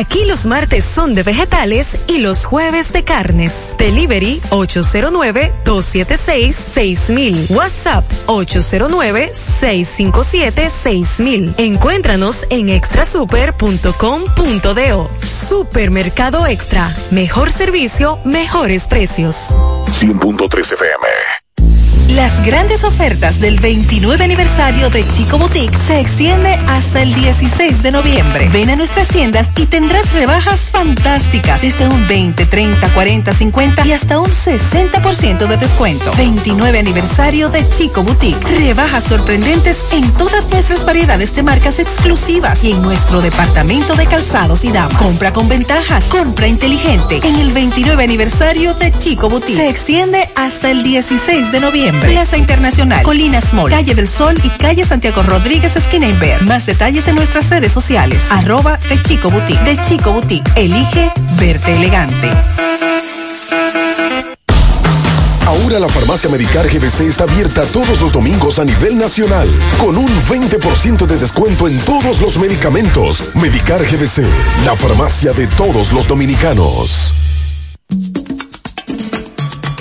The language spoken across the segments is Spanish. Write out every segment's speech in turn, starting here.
Aquí los martes son de vegetales y los jueves de carnes. Delivery 809-276-6000. WhatsApp 809-657-6000. Encuéntranos en extrasuper.com.do. Supermercado Extra. Mejor servicio, mejores precios. 100.3 FM. Las grandes ofertas del 29 aniversario de Chico Boutique se extiende hasta el 16 de noviembre. Ven a nuestras tiendas y tendrás rebajas fantásticas desde un 20, 30, 40, 50 y hasta un 60% de descuento. 29 aniversario de Chico Boutique. Rebajas sorprendentes en todas nuestras variedades de marcas exclusivas y en nuestro departamento de calzados y damas. Compra con ventajas, compra inteligente en el 29 aniversario de Chico Boutique. Se extiende hasta el 16 de noviembre. Plaza Internacional, Colinas Mall, Calle del Sol y Calle Santiago Rodríguez, esquina Inver. Más detalles en nuestras redes sociales. Arroba de Chico Boutique. De Chico Boutique. Elige verte elegante. Ahora la farmacia Medicar GBC está abierta todos los domingos a nivel nacional, con un 20% de descuento en todos los medicamentos. Medicar GBC, la farmacia de todos los dominicanos.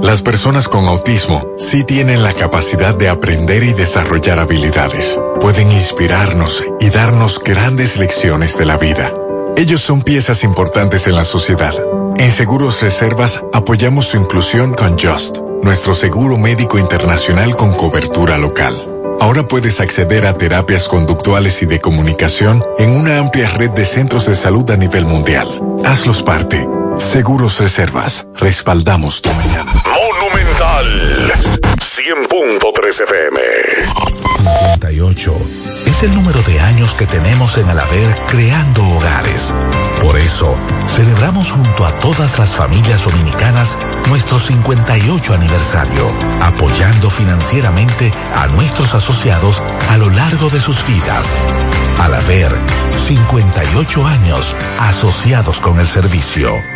Las personas con autismo sí tienen la capacidad de aprender y desarrollar habilidades. Pueden inspirarnos y darnos grandes lecciones de la vida. Ellos son piezas importantes en la sociedad. En Seguros Reservas apoyamos su inclusión con Just, nuestro seguro médico internacional con cobertura local. Ahora puedes acceder a terapias conductuales y de comunicación en una amplia red de centros de salud a nivel mundial. Hazlos parte. Seguros Reservas. Respaldamos tu mañana. Monumental 100.3 FM. 58 es el número de años que tenemos en Alaber creando hogares. Por eso, celebramos junto a todas las familias dominicanas nuestro 58 aniversario, apoyando financieramente a nuestros asociados a lo largo de sus vidas. Alaber, 58 años asociados con el servicio.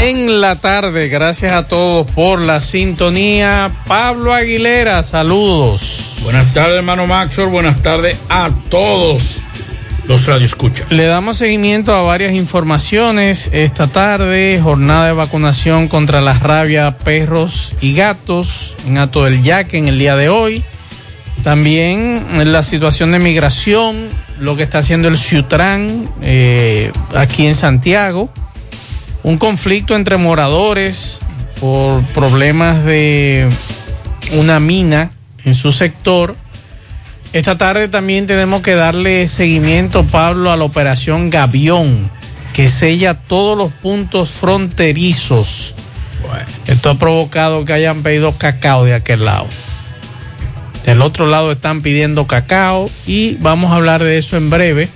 En la tarde. Gracias a todos por la sintonía. Pablo Aguilera, saludos. Buenas tardes, hermano Maxwell. Buenas tardes a todos los radioescuchas. Le damos seguimiento a varias informaciones esta tarde. Jornada de vacunación contra la rabia, perros y gatos en Ato del Yaque en el día de hoy. También la situación de migración, lo que está haciendo el Ciutran eh, aquí en Santiago un conflicto entre moradores por problemas de una mina en su sector. Esta tarde también tenemos que darle seguimiento, Pablo, a la operación Gavión, que sella todos los puntos fronterizos. Esto ha provocado que hayan pedido cacao de aquel lado. Del otro lado están pidiendo cacao y vamos a hablar de eso en breve.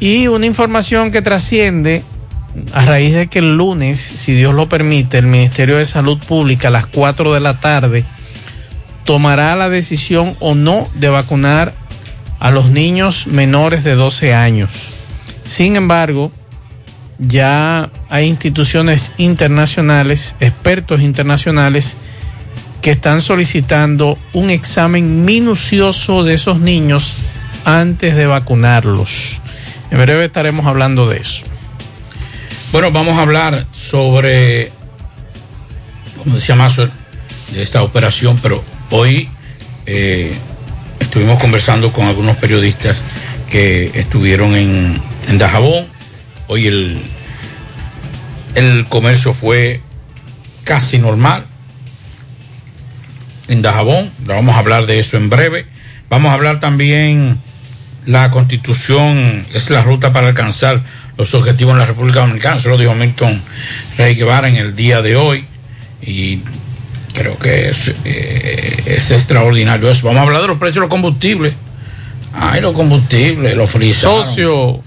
Y una información que trasciende a raíz de que el lunes, si Dios lo permite, el Ministerio de Salud Pública a las 4 de la tarde tomará la decisión o no de vacunar a los niños menores de 12 años. Sin embargo, ya hay instituciones internacionales, expertos internacionales, que están solicitando un examen minucioso de esos niños antes de vacunarlos. En breve estaremos hablando de eso. Bueno, vamos a hablar sobre, como decía Mazo, de esta operación, pero hoy eh, estuvimos conversando con algunos periodistas que estuvieron en, en Dajabón. Hoy el, el comercio fue casi normal en Dajabón. Vamos a hablar de eso en breve. Vamos a hablar también la constitución es la ruta para alcanzar los objetivos en la República Dominicana. Eso lo dijo Milton Rey Guevara en el día de hoy. Y creo que es, eh, es extraordinario eso. Vamos a hablar de los precios de los combustibles. Ay, los combustibles, los frisaron. Socio.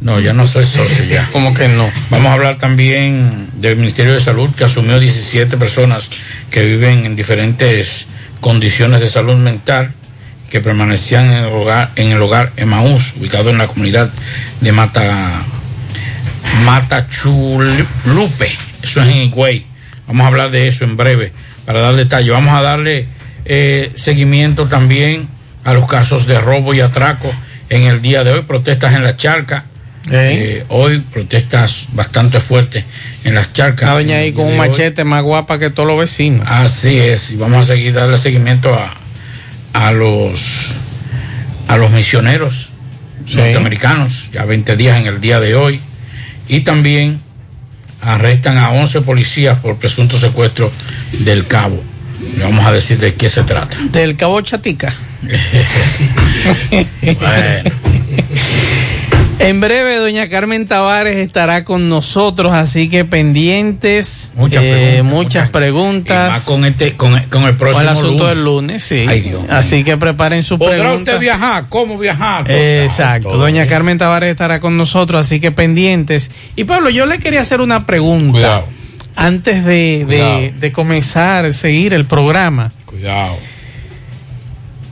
No, ya no soy socio ya. ¿Cómo que no? Vamos a hablar también del Ministerio de Salud que asumió 17 personas que viven en diferentes condiciones de salud mental que permanecían en el hogar, en el hogar Emaús, ubicado en la comunidad de Mata Matachulupe, eso es en Higüey. Vamos a hablar de eso en breve para dar detalle. Vamos a darle eh, seguimiento también a los casos de robo y atraco en el día de hoy, protestas en la charca. Eh, hoy protestas bastante fuertes en las charcas. Una doña ahí con un machete más guapa que todos los vecinos. Así es, y vamos a seguir darle seguimiento a, a los a los misioneros Sí. norteamericanos, ya 20 días en el día de hoy, y también arrestan a 11 policías por presunto secuestro del cabo. Le vamos a decir de qué se trata. Del Cabo Chatica. Bueno. En breve, doña Carmen Tavares estará con nosotros, así que pendientes, Muchas eh, preguntas, muchas preguntas. Y más con este, con, con el próximo Con el asunto lunes. del lunes, sí. Ay, Dios mío. Así que preparen su ¿Podrá pregunta. usted viajar? ¿Cómo viajar? Exacto. Todo Doña eso. Carmen Tavares estará con nosotros, así que pendientes. Y Pablo, yo le quería hacer una pregunta Cuidado, antes de, de comenzar, seguir el programa. cuidado.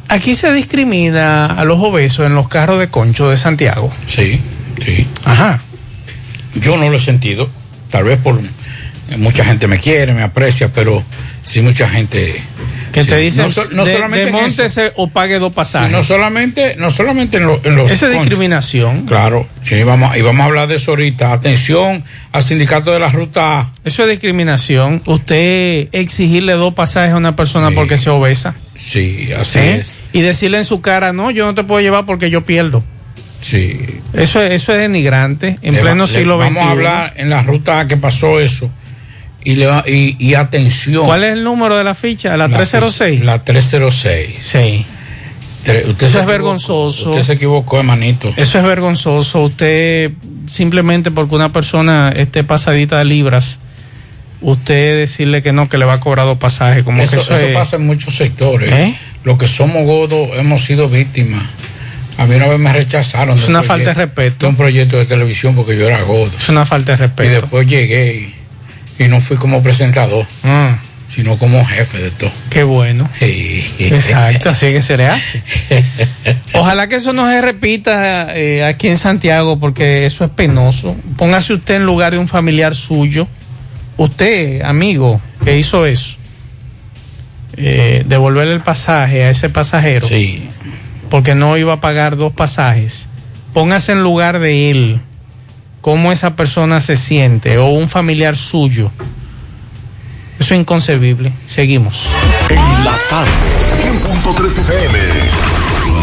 Aquí se discrimina a los obesos en los carros de concho de Santiago. Sí, sí. Ajá. Yo no lo he sentido, tal vez por mucha gente me quiere, me aprecia, pero sí mucha gente Que Sí. te dicen, No so- no de, solamente o pague dos Sí, pasajes. no solamente, no solamente en, lo- en los Esa discriminación. Claro, sí, vamos, y vamos a hablar de eso ahorita. Atención al sindicato de la ruta. Eso es discriminación. Usted exigirle dos pasajes a una persona porque se obesa. Sí, así ¿eh? es. Y decirle en su cara, no, yo no te puedo llevar porque yo pierdo. Sí. Eso es, eso es denigrante en Le pleno va- siglo XXI. Vamos a hablar en la ruta que pasó eso. Y, le va- y, y atención. ¿Cuál es el número de la ficha? La, La 306. La 306. Sí. Tre- usted Eso es equivocó. vergonzoso. Usted se equivocó, hermanito. Eso es vergonzoso. Usted, simplemente porque una persona esté pasadita de libras, usted decirle que no, que le va a cobrar dos pasajes. Como Eso, que eso, eso es- pasa en muchos sectores. ¿Eh? Los que somos godos hemos sido víctimas. A mí una vez me rechazaron. Es una falta de respeto. De un proyecto de televisión porque yo era godo. es una falta de Y respeto. después llegué y, y no fui como presentador, Ah, sino como jefe de todo. qué bueno. Exacto, así que se le hace. Ojalá que eso no se repita eh, aquí en Santiago, porque eso es penoso. Póngase usted en lugar de un familiar suyo. Usted, amigo, que hizo eso. Eh, devolverle el pasaje a ese pasajero, Sí. porque no iba a pagar dos pasajes. Póngase en lugar de él, cómo esa persona se siente, o un familiar suyo. Eso es inconcebible. Seguimos. En la tarde, 100.3 FM.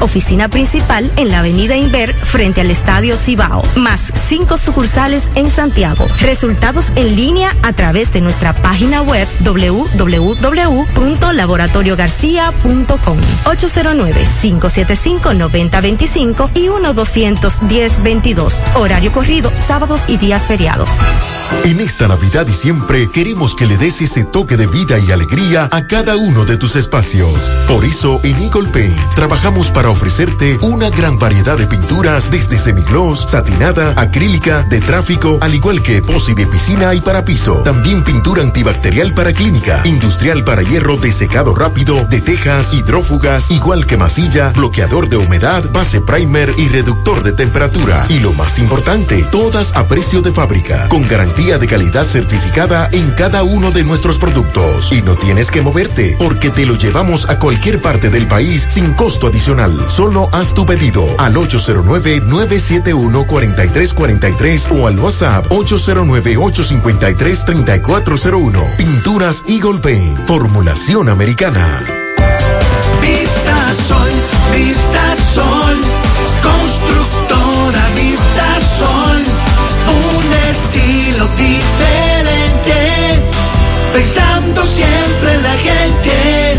Oficina principal en la avenida Inver frente al Estadio Cibao, más cinco sucursales en Santiago. Resultados en línea a través de nuestra página web www.laboratoriogarcia.com 809-575-9025 y 1-210-22. Horario corrido, sábados y días feriados. En esta Navidad y siempre queremos que le des ese toque de vida y alegría a cada uno de tus espacios. Por eso en Eagle Paint trabajamos para ofrecerte una gran variedad de pinturas desde semigloss, satinada, acrílica, de tráfico, al igual que posi de piscina y para piso. También pintura antibacterial para clínica, industrial para hierro de secado rápido, de tejas, hidrófugas, igual que masilla, bloqueador de humedad, base primer y reductor de temperatura. Y lo más importante, todas a precio de fábrica, con garantía de calidad certificada en cada uno de nuestros productos. Y no tienes que moverte, porque te lo llevamos a cualquier parte del país sin costo adicional. Solo haz tu pedido al 809-971-4343 o al WhatsApp 809-853-3401. Pinturas Eagle Paint, formulación americana. Vista Sol, Vista Sol, constructora Vista Sol, un estilo diferente, pensando siempre en la gente,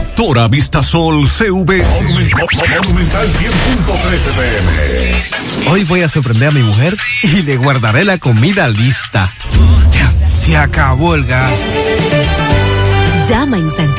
Constructora Vistasol CV. Monumental 100.13 pm. Hoy voy a sorprender a mi mujer y le guardaré la comida lista. Ya, Se acabó el gas. Llama en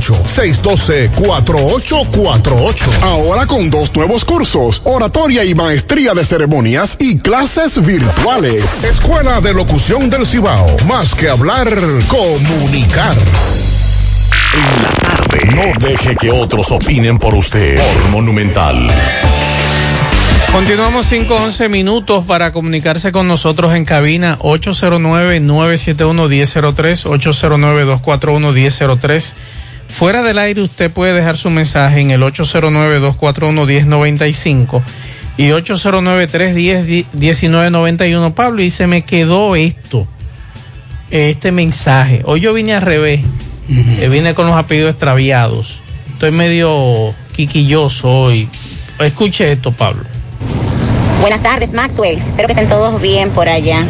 612-4848. Ahora con dos nuevos cursos, oratoria y maestría de ceremonias y clases virtuales. Escuela de Locución del Cibao. Más que hablar, comunicar. En la tarde. No deje que otros opinen por usted. Por Monumental. Continuamos 5-11 minutos para comunicarse con nosotros en cabina 809-971-1003, 809-241-1003. Fuera del aire usted puede dejar su mensaje en el 809-241-1095 y 809-310-1991. Pablo, y se me quedó esto, este mensaje. Hoy yo vine al revés, eh, vine con los apellidos extraviados. Estoy medio quiquilloso hoy. Escuche esto, Pablo. Buenas tardes, Maxwell. Espero que estén todos bien por allá.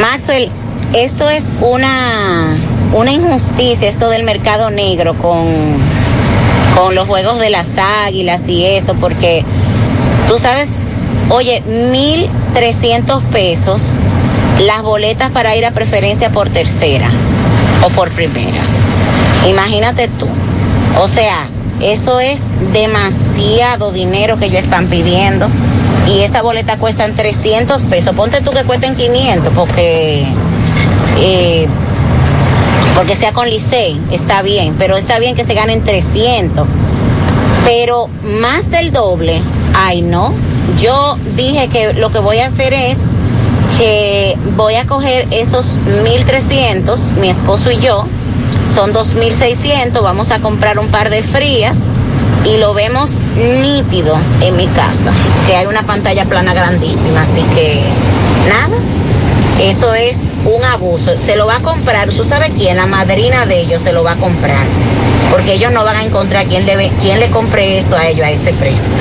Maxwell, esto es una, una injusticia, esto del mercado negro con, con los juegos de las águilas y eso, porque tú sabes, oye, 1.300 pesos las boletas para ir a preferencia por tercera o por primera. Imagínate tú. O sea, eso es demasiado dinero que ellos están pidiendo. Y esa boleta cuesta 300 pesos. Ponte tú que cuesten 500 porque eh, porque sea con Licey, está bien, pero está bien que se ganen 300. Pero más del doble, ay no. Yo dije que lo que voy a hacer es que voy a coger esos 1300, mi esposo y yo, son 2600, vamos a comprar un par de frías y lo vemos nítido en mi casa, que hay una pantalla plana grandísima, así que nada, eso es un abuso. Se lo va a comprar, ¿tú sabes quién? La madrina de ellos se lo va a comprar, porque ellos no van a encontrar quién le, quién le compre eso a ellos a ese precio.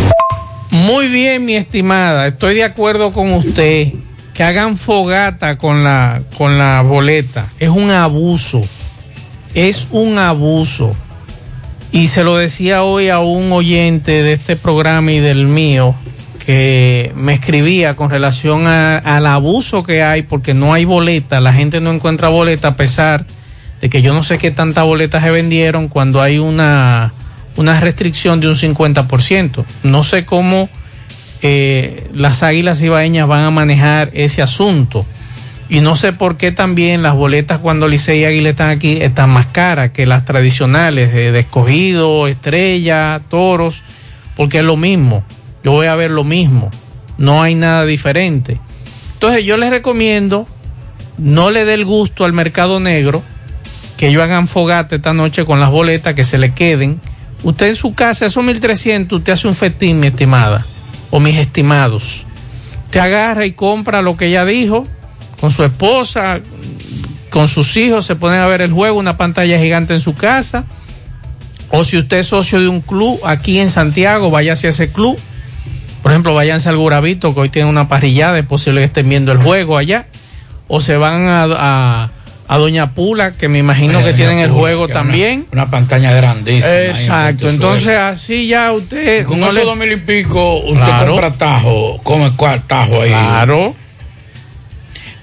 Muy bien, mi estimada, estoy de acuerdo con usted. Que hagan fogata con la, con la boleta. Es un abuso. Es un abuso. Y se lo decía hoy a un oyente de este programa y del mío que me escribía con relación a, al abuso que hay porque no hay boleta, la gente no encuentra boleta a pesar de que yo no sé qué tantas boletas se vendieron cuando hay una, una restricción de un 50%. No sé cómo eh, las águilas ibaeñas van a manejar ese asunto. Y no sé por qué también las boletas cuando Licey y Águila están aquí están más caras que las tradicionales de, de escogido, estrella, toros, porque es lo mismo. Yo voy a ver lo mismo. No hay nada diferente. Entonces yo les recomiendo, no le dé el gusto al mercado negro, que ellos hagan fogate esta noche con las boletas, que se le queden. Usted en su casa, esos 1300, usted hace un festín, mi estimada, o mis estimados. Te agarra y compra lo que ella dijo, con su esposa, con sus hijos, se ponen a ver el juego, una pantalla gigante en su casa. O si usted es socio de un club aquí en Santiago, vaya hacia ese club. Por ejemplo, váyanse al Gurabito, que hoy tiene una parrillada, es posible que estén viendo el juego allá. O se van a, a, a Doña Pula, que me imagino que tienen el juego también. Una, pantalla grandísima. Exacto, entonces así ya usted... Y con no esos le- dos mil y pico, usted Claro. compra tajo, come cuál tajo ahí. Claro.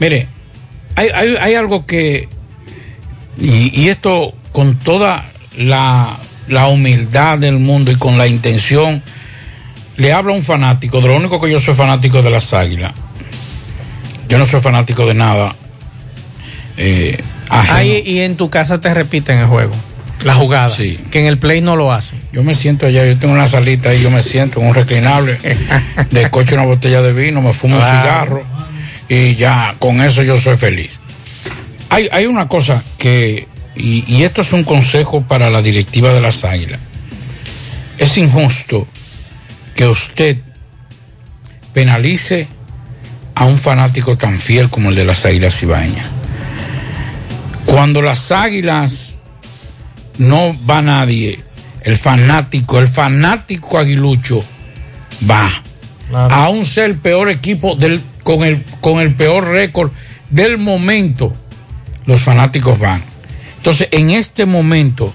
Mire, hay, hay, hay algo que, y, y esto con toda la, la humildad del mundo y con la intención, le habla a un fanático, de lo único que yo soy fanático de las águilas. Yo no soy fanático de nada. eh. Ahí y en tu casa te repiten el juego, la jugada, Sí. que en el play no lo hacen. Yo me siento allá, yo tengo una salita ahí, yo me siento en un reclinable, de coche una botella de vino, me fumo Claro. un cigarro y ya con eso yo soy feliz. Hay, hay una cosa que, y, y esto es un consejo para la directiva de las águilas, es injusto que usted penalice a un fanático tan fiel como el de las águilas ibaeñas. Cuando las águilas no va nadie, el fanático, el fanático aguilucho va. Aún sea el peor equipo del, con, el, con el peor récord del momento, los fanáticos van. Entonces, en este momento,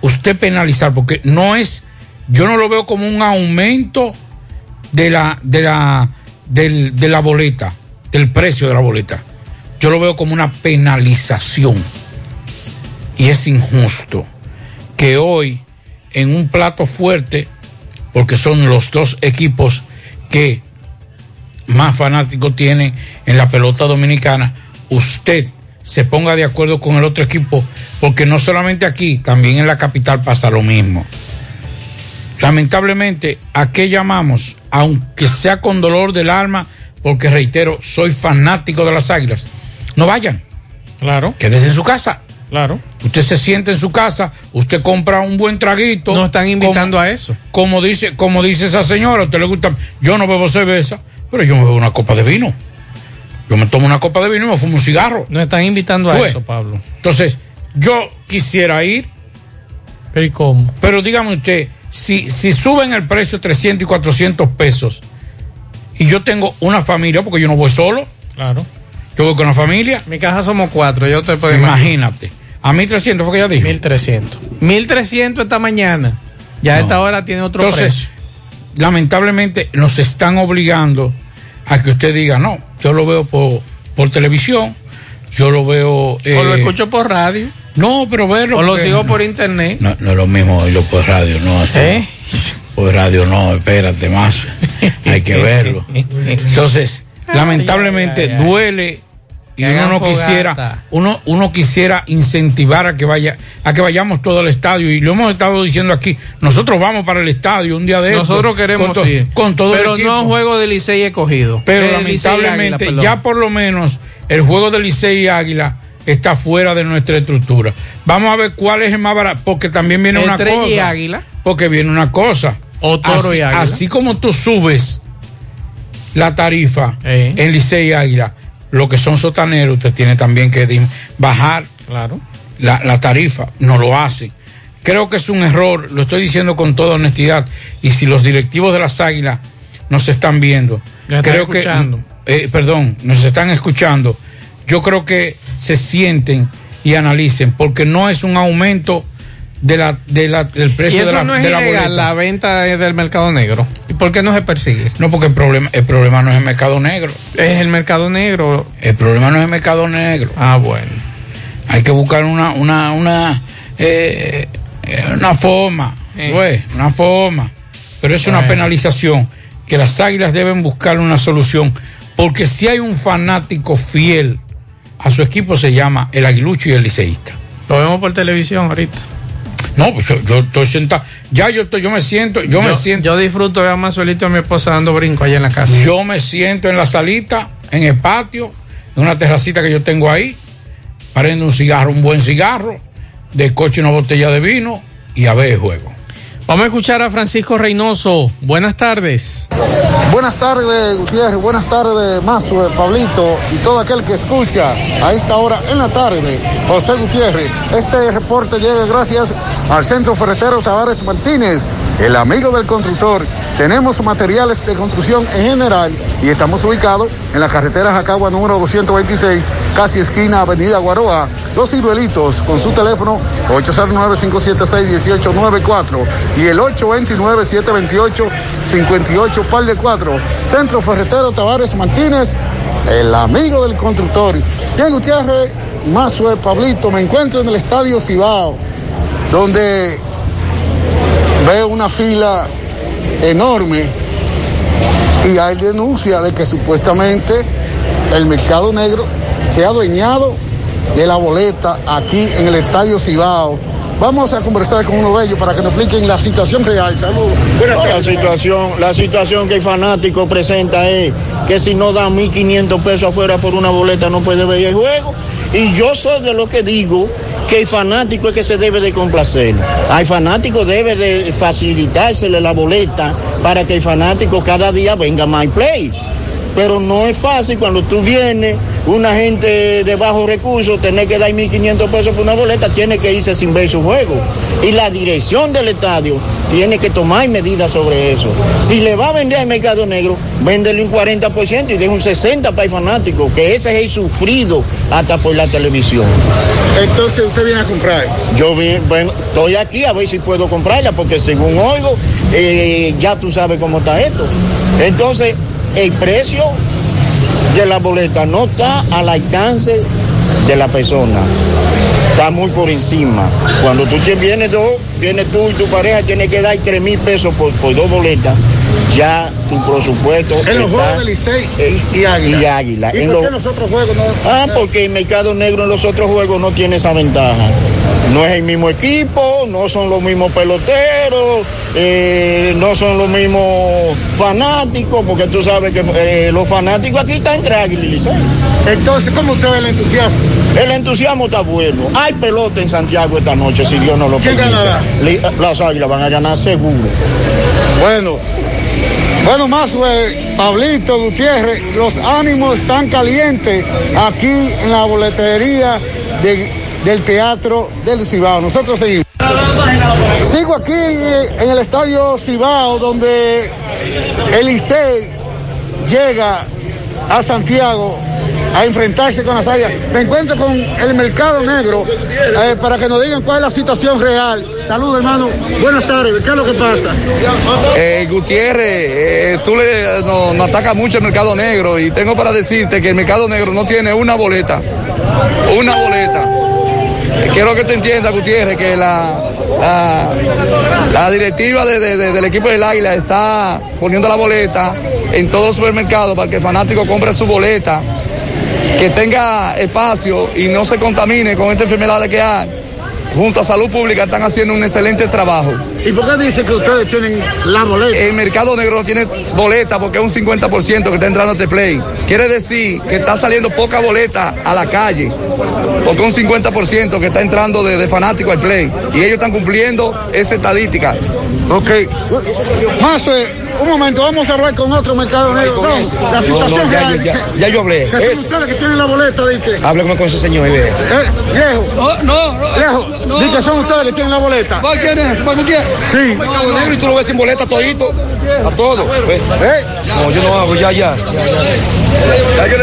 usted penalizar, porque no es, yo no lo veo como un aumento de la, de la, del- de la boleta, del precio de la boleta. Yo lo veo como una penalización. Y es injusto que hoy, en un plato fuerte, porque son los dos equipos que más fanáticos tienen en la pelota dominicana, usted se ponga de acuerdo con el otro equipo, porque no solamente aquí, también en la capital pasa lo mismo. Lamentablemente, ¿a qué llamamos? Aunque sea con dolor del alma, porque reitero, soy fanático de las águilas. No vayan. Claro. Quédese en su casa. Claro. Usted se siente en su casa, usted compra un buen traguito. No están invitando a eso. Como dice, como dice esa señora, a usted le gusta. Yo no bebo cerveza, pero yo me bebo una copa de vino. Yo me tomo una copa de vino y me fumo un cigarro. No están invitando a Pues, eso, Pablo. Entonces, yo quisiera ir. ¿Pero y cómo? Pero dígame usted, si, si suben el precio 300 y 400 pesos y yo tengo una familia, porque yo no voy solo, Claro. yo voy con una familia, Mi casa somos cuatro, yo te puedo imaginar. imagínate. A 1300 fue que ella dijo. 1300. 1300 esta mañana. Ya a esta hora tiene otro Entonces, precio. lamentablemente nos están obligando a que usted diga, no, yo lo veo por, por televisión, yo lo veo... o lo eh, escucho por radio. No, pero verlo... O lo porque- sigo por internet. No, no es lo mismo oírlo por radio, no así. ¿Eh? Por radio no, espérate más. Hay que verlo. Entonces, Ay, lamentablemente ay, ay, ay. duele y uno no quisiera, uno, uno quisiera incentivar a que vaya, a que vayamos todo al estadio, y lo hemos estado diciendo aquí, nosotros vamos para el estadio un día de Nosotros queremos con ir. con todo pero el no juego de Licey escogido. Pero lamentablemente, Águila, ya por lo menos el juego de Licey y Águila está fuera de nuestra estructura. Vamos a ver cuál es el más barato, porque también viene una cosa. y Águila. Porque viene una cosa. O Toro así, y Águila. Así como tú subes la tarifa en Licey y Águila, lo que son sotaneros, usted tiene también que bajar claro. la, la tarifa. No lo hace. Creo que es un error, lo estoy diciendo con toda honestidad. Y si los directivos de las Águilas nos están viendo, Nos creo que, eh, perdón, nos están escuchando, yo creo que se sienten y analicen, porque no es un aumento de la, de la, del Y precio eso de la, no es de la boleta. la venta de- del mercado negro. ¿Y por qué no se persigue? No, porque el problema, el problema no es el mercado negro. Es el mercado negro. El problema no es el mercado negro. Ah, bueno. Hay que buscar una, una, una, eh, eh, una forma, güey, una forma. Pero es una penalización que las águilas deben buscar una solución. Porque si hay un fanático fiel a su equipo se llama el aguilucho y el liceísta. Lo vemos por televisión ahorita. No, pues yo, yo estoy sentado. Ya yo estoy, yo me siento, yo, me siento. Yo disfruto ver a más solito a mi esposa dando brinco allá en la casa. Yo me siento en la salita, en el patio, en una terracita que yo tengo ahí, prendo un cigarro, un buen cigarro, de coche una botella de vino y a ver el juego. Vamos a escuchar a Francisco Reynoso. Buenas tardes. Buenas tardes, Gutiérrez. Buenas tardes, Mazo, Pablito y todo aquel que escucha a esta hora en la tarde. José Gutiérrez. Este reporte llega gracias al Centro Ferretero Tavares Martínez, el amigo del constructor. Tenemos materiales de construcción en general y estamos ubicados en la carretera Jacagua número 226, casi esquina Avenida Guaroa. Los ciruelitos con su teléfono 809-576-1894 y el 829-728-58 par de 4. Centro Ferretero Tavares Martínez, el amigo del constructor. Bien, Gutiérrez, Mazue, Pablito, me encuentro en el Estadio Cibao, donde veo una fila enorme y hay denuncia de que supuestamente el mercado negro se ha adueñado de la boleta aquí en el Estadio Cibao. Vamos a conversar con uno de ellos para que nos expliquen la situación real. Saludos. No, la situación, la situación que el fanático presenta es que si no da 1.500 pesos afuera por una boleta no puede ver el juego. Y yo soy de lo que digo que el fanático es que se debe de complacer. Al fanático debe de facilitársele la boleta para que el fanático cada día venga más play. Pero no es fácil cuando tú vienes, una gente de bajos recursos, tener que dar 1.500 pesos por una boleta, tiene que irse sin ver su juego. Y la dirección del estadio tiene que tomar medidas sobre eso. Si le va a vender al mercado negro, véndele un 40% y deja un 60% para el fanático, que ese es el sufrido hasta por la televisión. Entonces usted viene a comprar. Yo bueno, estoy aquí a ver si puedo comprarla, porque según oigo, eh, ya tú sabes cómo está esto. Entonces, el precio de la boleta no está al alcance de la persona. Está muy por encima. Cuando tú vienes dos, vienes tú y tu pareja, tienes que dar tres mil pesos por, por dos boletas. Ya tu presupuesto. En los está- juegos de Licey y, y Águila. y Águila. ¿Y En por lo- qué los otros juegos no? Ah, porque el mercado negro en los otros juegos no tiene esa ventaja. No es el mismo equipo, no son los mismos peloteros, eh, no son los mismos fanáticos, porque tú sabes que eh, los fanáticos aquí están entre Águila y Licey. Entonces, ¿cómo usted ve el entusiasmo? El entusiasmo está bueno. Hay pelota en Santiago esta noche, si Dios no lo ¿Quién permite. ganará? Las águilas van a ganar seguro. Bueno, bueno, más Pablito Gutiérrez, los ánimos están calientes aquí en la boletería de- del Teatro del Cibao. Nosotros seguimos. Sigo aquí en el Estadio Cibao, donde el Licey llega a Santiago a enfrentarse con las. Me encuentro con el mercado negro eh, para que nos digan cuál es la situación real. Saludos, hermano. Buenas tardes. ¿Qué es lo que pasa? Eh, Gutiérrez, eh, tú le, no, atacas mucho el mercado negro y tengo para decirte que el mercado negro no tiene una boleta. Una boleta. Eh, Quiero que te entiendas, Gutiérrez, que la, la, directiva de- de- de- del equipo del Águila está poniendo la boleta en todo supermercado para que el fanático compre su boleta que tenga espacio y no se contamine con estas enfermedades que hay, junto a Salud Pública están haciendo un excelente trabajo. ¿Y por qué dice que ustedes tienen la boleta? El mercado negro no tiene boleta porque es un 50% que está entrando a este play. Quiere decir que está saliendo poca boleta a la calle, porque es un 50% que está entrando de, de fanático al play. Y ellos están cumpliendo esa estadística. Ok. Más, eh, un momento, vamos a hablar con otro mercado negro. No, ese. la situación no, ya, ya, ya yo hablé. Que son Es- ustedes que tienen la boleta, di que. Háblame con ese señor y ve. Eh, viejo. no, no. Viejo, no. que son ustedes que tienen la boleta. ¿Para quién es? ¿Para quién? Sí. Mercado negro y tú lo ves sin boleta todito. A todo. ¿Eh? No, yo no hago, ya, ya.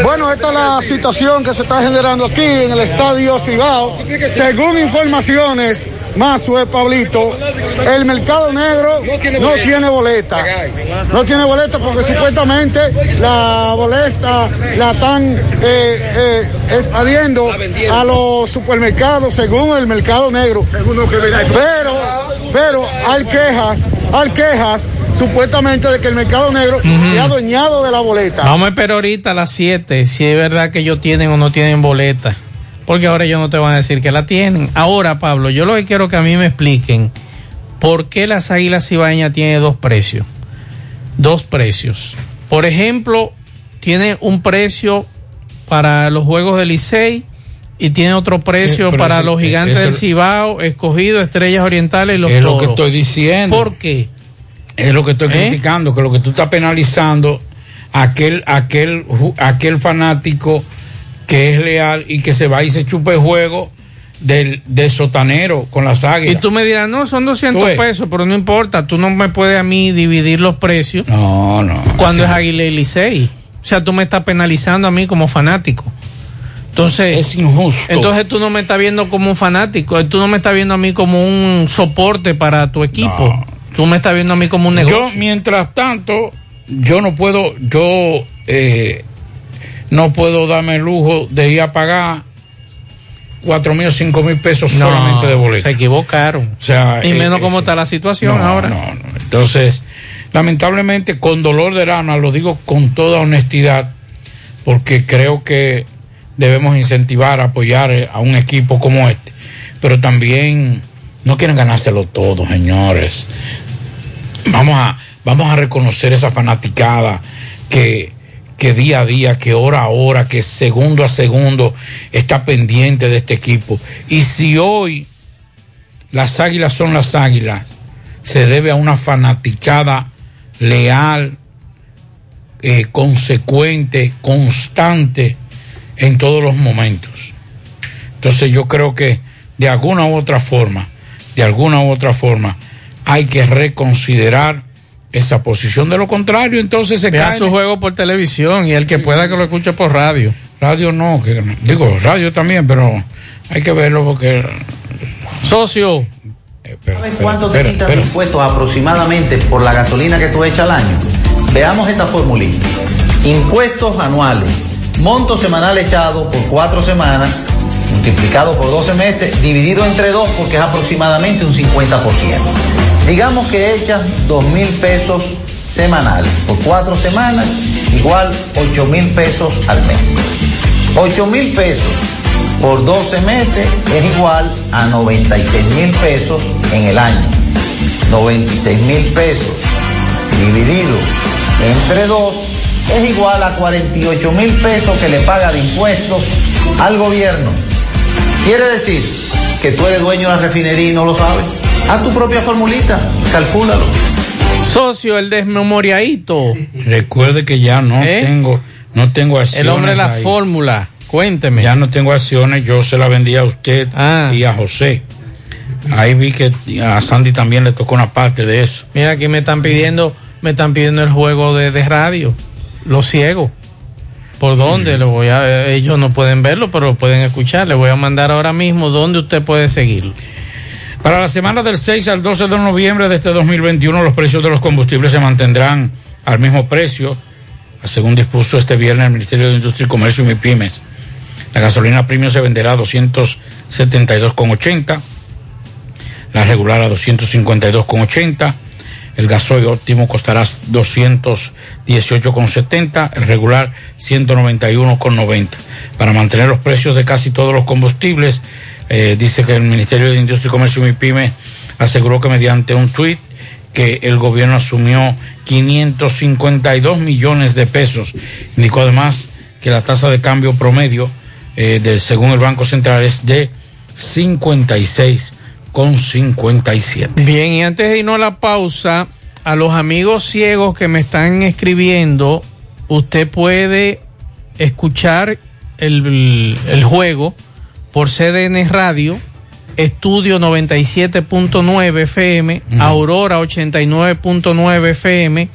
Bueno, esta es la situación que se está generando aquí en el estadio Cibao. Según informaciones, más Pablito, el mercado negro no tiene boleta. No tiene boleta porque supuestamente la boleta la están eh, eh, expadiendo a los supermercados según el mercado negro. Pero, pero hay quejas, hay quejas supuestamente de que el mercado negro se ha adueñado de la boleta. Vamos a esperar ahorita a las 7 si es verdad que ellos tienen o no tienen boleta. Porque ahora ellos no te van a decir que la tienen. Ahora, Pablo, yo lo que quiero que a mí me expliquen por qué las águilas cibaeñas tienen dos precios. Dos precios. Por ejemplo, tiene un precio para los juegos del Licey y tiene otro precio Eh, para eso- los gigantes eso- del Cibao, escogido, estrellas orientales y los es lo que estoy diciendo. ¿Por qué? Es lo que estoy ¿Eh? criticando, que lo que tú estás penalizando aquel, aquel, aquel fanático que es leal y que se va y se chupa el juego del, del sotanero con las Y águilas. tú me dirás, no, son 200 Tú ves. pesos, pero no importa, tú no me puedes a mí dividir los precios No, no. cuando es Águila y Licey. O sea, tú me estás penalizando a mí como fanático. Entonces, es injusto. entonces tú no me estás viendo como un fanático, tú no me estás viendo a mí como un soporte para tu equipo. Tú me estás viendo a mí como un negocio. Yo, mientras tanto, yo no puedo, yo eh, no puedo darme el lujo de ir a pagar cuatro mil o cinco mil pesos No, solamente de boleto. Se equivocaron. O sea, y eh, menos eh, cómo está la situación no, ahora. no, no. Entonces, lamentablemente, con dolor del alma, lo digo con toda honestidad, porque creo que debemos incentivar, apoyar eh, a un equipo como este. Pero también no quieren ganárselo todo, señores. Vamos a, vamos a reconocer esa fanaticada que, que día a día, que hora a hora, que segundo a segundo está pendiente de este equipo. Y si hoy las águilas son las águilas, se debe a una fanaticada leal, eh, consecuente, constante en todos los momentos. Entonces yo creo que de alguna u otra forma, de alguna u otra forma, hay que reconsiderar esa posición. De lo contrario, entonces se cae. su juego por televisión y el que pueda que lo escuche por radio. Radio no, que, digo, radio también, pero hay que verlo porque... Socio. ¿Sabes cuánto te quitan de impuestos aproximadamente por la gasolina que tú echas al año? Veamos esta formulita. Impuestos anuales. Monto semanal echado por cuatro semanas, multiplicado por 12 meses, dividido entre dos porque es aproximadamente un 50%. Digamos que echas dos mil pesos semanales por cuatro semanas, igual 8 mil pesos al mes. 8 mil pesos por 12 meses es igual a 96 mil pesos en el año. 96 mil pesos dividido entre 2 es igual a 48 mil pesos que le paga de impuestos al gobierno. Quiere decir que tú eres dueño de la refinería y no lo sabes. Haz tu propia formulita, calcúlalo. Socio, el desmemoriadito. Recuerde que ya no ¿Eh? tengo, no tengo acciones. El hombre de la ahí. fórmula. Cuénteme. Ya no tengo acciones, yo se la vendí a usted Ah. y a José. Ahí vi que a Sandy también le tocó una parte de eso. Mira, aquí me están pidiendo, me están pidiendo el juego de, de radio. Los ciegos. ¿Por dónde? Lo voy a, ellos no pueden verlo, pero lo pueden escuchar. Le voy a mandar ahora mismo dónde usted puede seguirlo. Para la semana del 6 al 12 de noviembre de este 2021, los precios de los combustibles se mantendrán al mismo precio, según dispuso este viernes el Ministerio de Industria y Comercio y MIPIMES. La gasolina premium se venderá a 272,80, la regular a 252,80, El gasoil óptimo costará 218,70, el regular 191,90. Para mantener los precios de casi todos los combustibles, eh, dice que el Ministerio de Industria y Comercio y Pyme aseguró que mediante un tuit que el gobierno asumió 552 millones de pesos. Indicó además que la tasa de cambio promedio, eh, de, según el Banco Central, es de 56 con 57. Bien, y antes de irnos a la pausa, a los amigos ciegos que me están escribiendo, usted puede escuchar el, el juego por CDN Radio, Estudio 97.9 FM, Aurora 89.9 FM,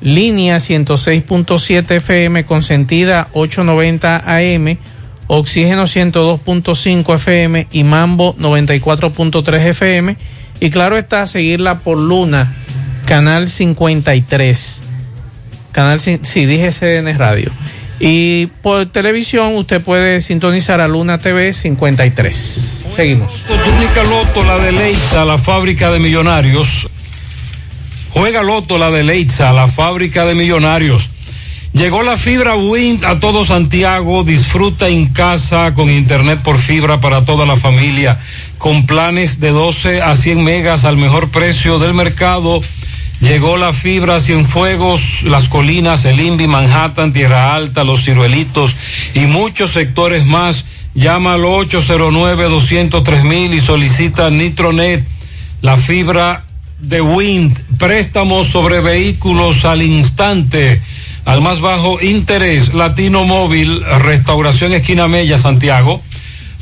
Línea 106.7 FM, Consentida 890 AM, Oxígeno 102.5 FM y Mambo 94.3 FM. Y claro está, seguirla por Luna, Canal 53. Canal, sí, dije CDN Radio. Y por televisión usted puede sintonizar a Luna TV 53. Seguimos. Túnica Loto, la de Leitza, la fábrica de millonarios. Juega Loto, la de Leitza, la fábrica de millonarios. Llegó la fibra Wind a todo Santiago. Disfruta en casa con internet por fibra para toda la familia. Con planes de 12 a 100 megas al mejor precio del mercado. Llegó la fibra Cienfuegos, Las Colinas, El Invi, Manhattan, Tierra Alta, Los Ciruelitos y muchos sectores más. Llama al 809-203 mil y solicita Nitronet, la fibra de Wind. Préstamos sobre vehículos al instante al más bajo interés, Latino Móvil, Restauración Esquina Mella, Santiago.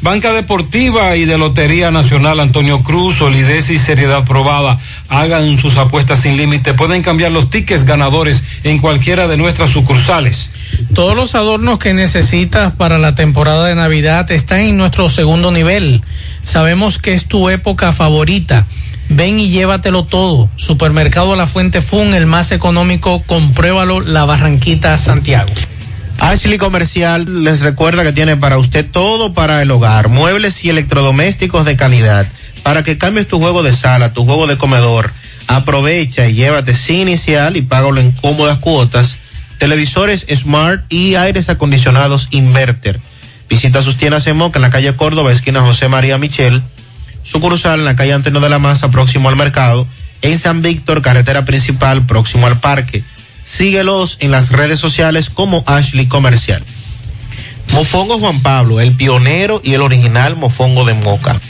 Banca Deportiva y de Lotería Nacional Antonio Cruz, solidez y seriedad probada. Hagan sus apuestas sin límite. Pueden cambiar los tickets ganadores en cualquiera de nuestras sucursales. Todos los adornos que necesitas para la temporada de Navidad están en nuestro segundo nivel. Sabemos que es tu época favorita. Ven y llévatelo todo. Supermercado La Fuente Fun, el más económico, compruébalo, La Barranquita, Santiago. Ashley Comercial les recuerda que tiene para usted todo para el hogar, muebles y electrodomésticos de calidad, para que cambies tu juego de sala, tu juego de comedor. Aprovecha y llévate sin inicial y págalo en cómodas cuotas. Televisores Smart y aires acondicionados Inverter. Visita sus tiendas en Moca en la calle Córdoba, esquina José María Michel sucursal en la calle Antonio de la Maza, próximo al mercado, en San Víctor, carretera principal, próximo al parque. Síguelos en las redes sociales como Ashley Comercial. Mofongo Juan Pablo, el pionero y el original mofongo de Moca.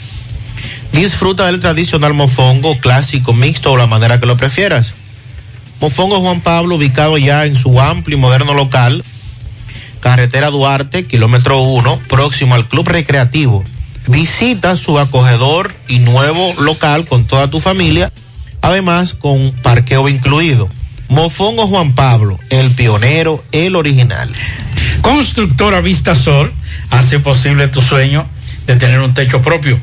Disfruta del tradicional mofongo clásico, mixto o la manera que lo prefieras. Mofongo Juan Pablo, ubicado ya en su amplio y moderno local, carretera Duarte, kilómetro 1, próximo al Club Recreativo Visita su acogedor y nuevo local con toda tu familia, además con parqueo incluido. Mofongo Juan Pablo, el pionero, el original. Constructora Vista Sol hace posible tu sueño de tener un techo propio.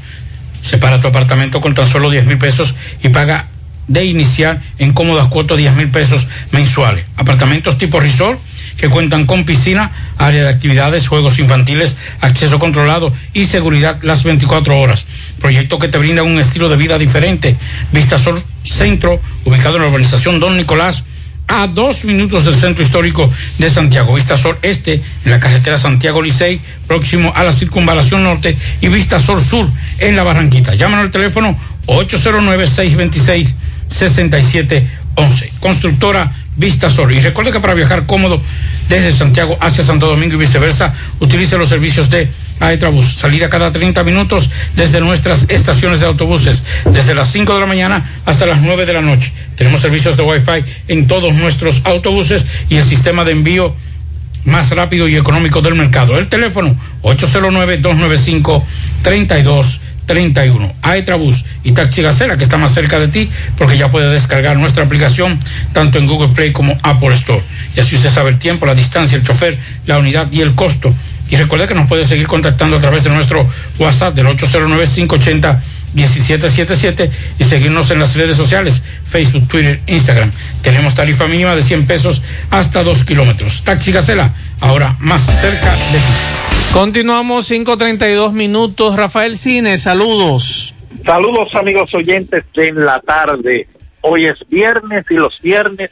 Separa tu apartamento con tan solo 10 mil pesos y paga de iniciar en cómodas cuotas 10 mil pesos mensuales. Apartamentos tipo resort que cuentan con piscina, área de actividades, juegos infantiles, acceso controlado y seguridad las 24 horas. Proyecto que te brinda un estilo de vida diferente. Vista Sol Centro, ubicado en la urbanización Don Nicolás, a dos minutos del centro histórico de Santiago. Vista Sol Este, en la carretera Santiago Licey, próximo a la circunvalación norte, y Vista Sol Sur, en la Barranquita. Llámanos al teléfono 809-626-6711. Constructora Vista Sol. Y recuerde que para viajar cómodo desde Santiago hacia Santo Domingo y viceversa, utilice los servicios de Aetrabús. Salida cada 30 minutos desde nuestras estaciones de autobuses, desde las 5 de la mañana hasta las 9 de la noche. Tenemos servicios de Wi-Fi en todos nuestros autobuses y el sistema de envío más rápido y económico del mercado. El teléfono 809-295-32 31. Aetrabús y Taxi Gacela, que está más cerca de ti, porque ya puede descargar nuestra aplicación tanto en Google Play como Apple Store. Y así usted sabe el tiempo, la distancia, el chofer, la unidad y el costo. Y recuerde que nos puede seguir contactando a través de nuestro WhatsApp del 809-580. 1777 y seguirnos en las redes sociales, Facebook, Twitter, Instagram. Tenemos tarifa mínima de 100 pesos hasta 2 kilómetros. Taxi Gacela, ahora más cerca de ti. Continuamos 5.32 minutos. Rafael Cine, saludos. Saludos amigos oyentes de en la tarde. Hoy es viernes y los viernes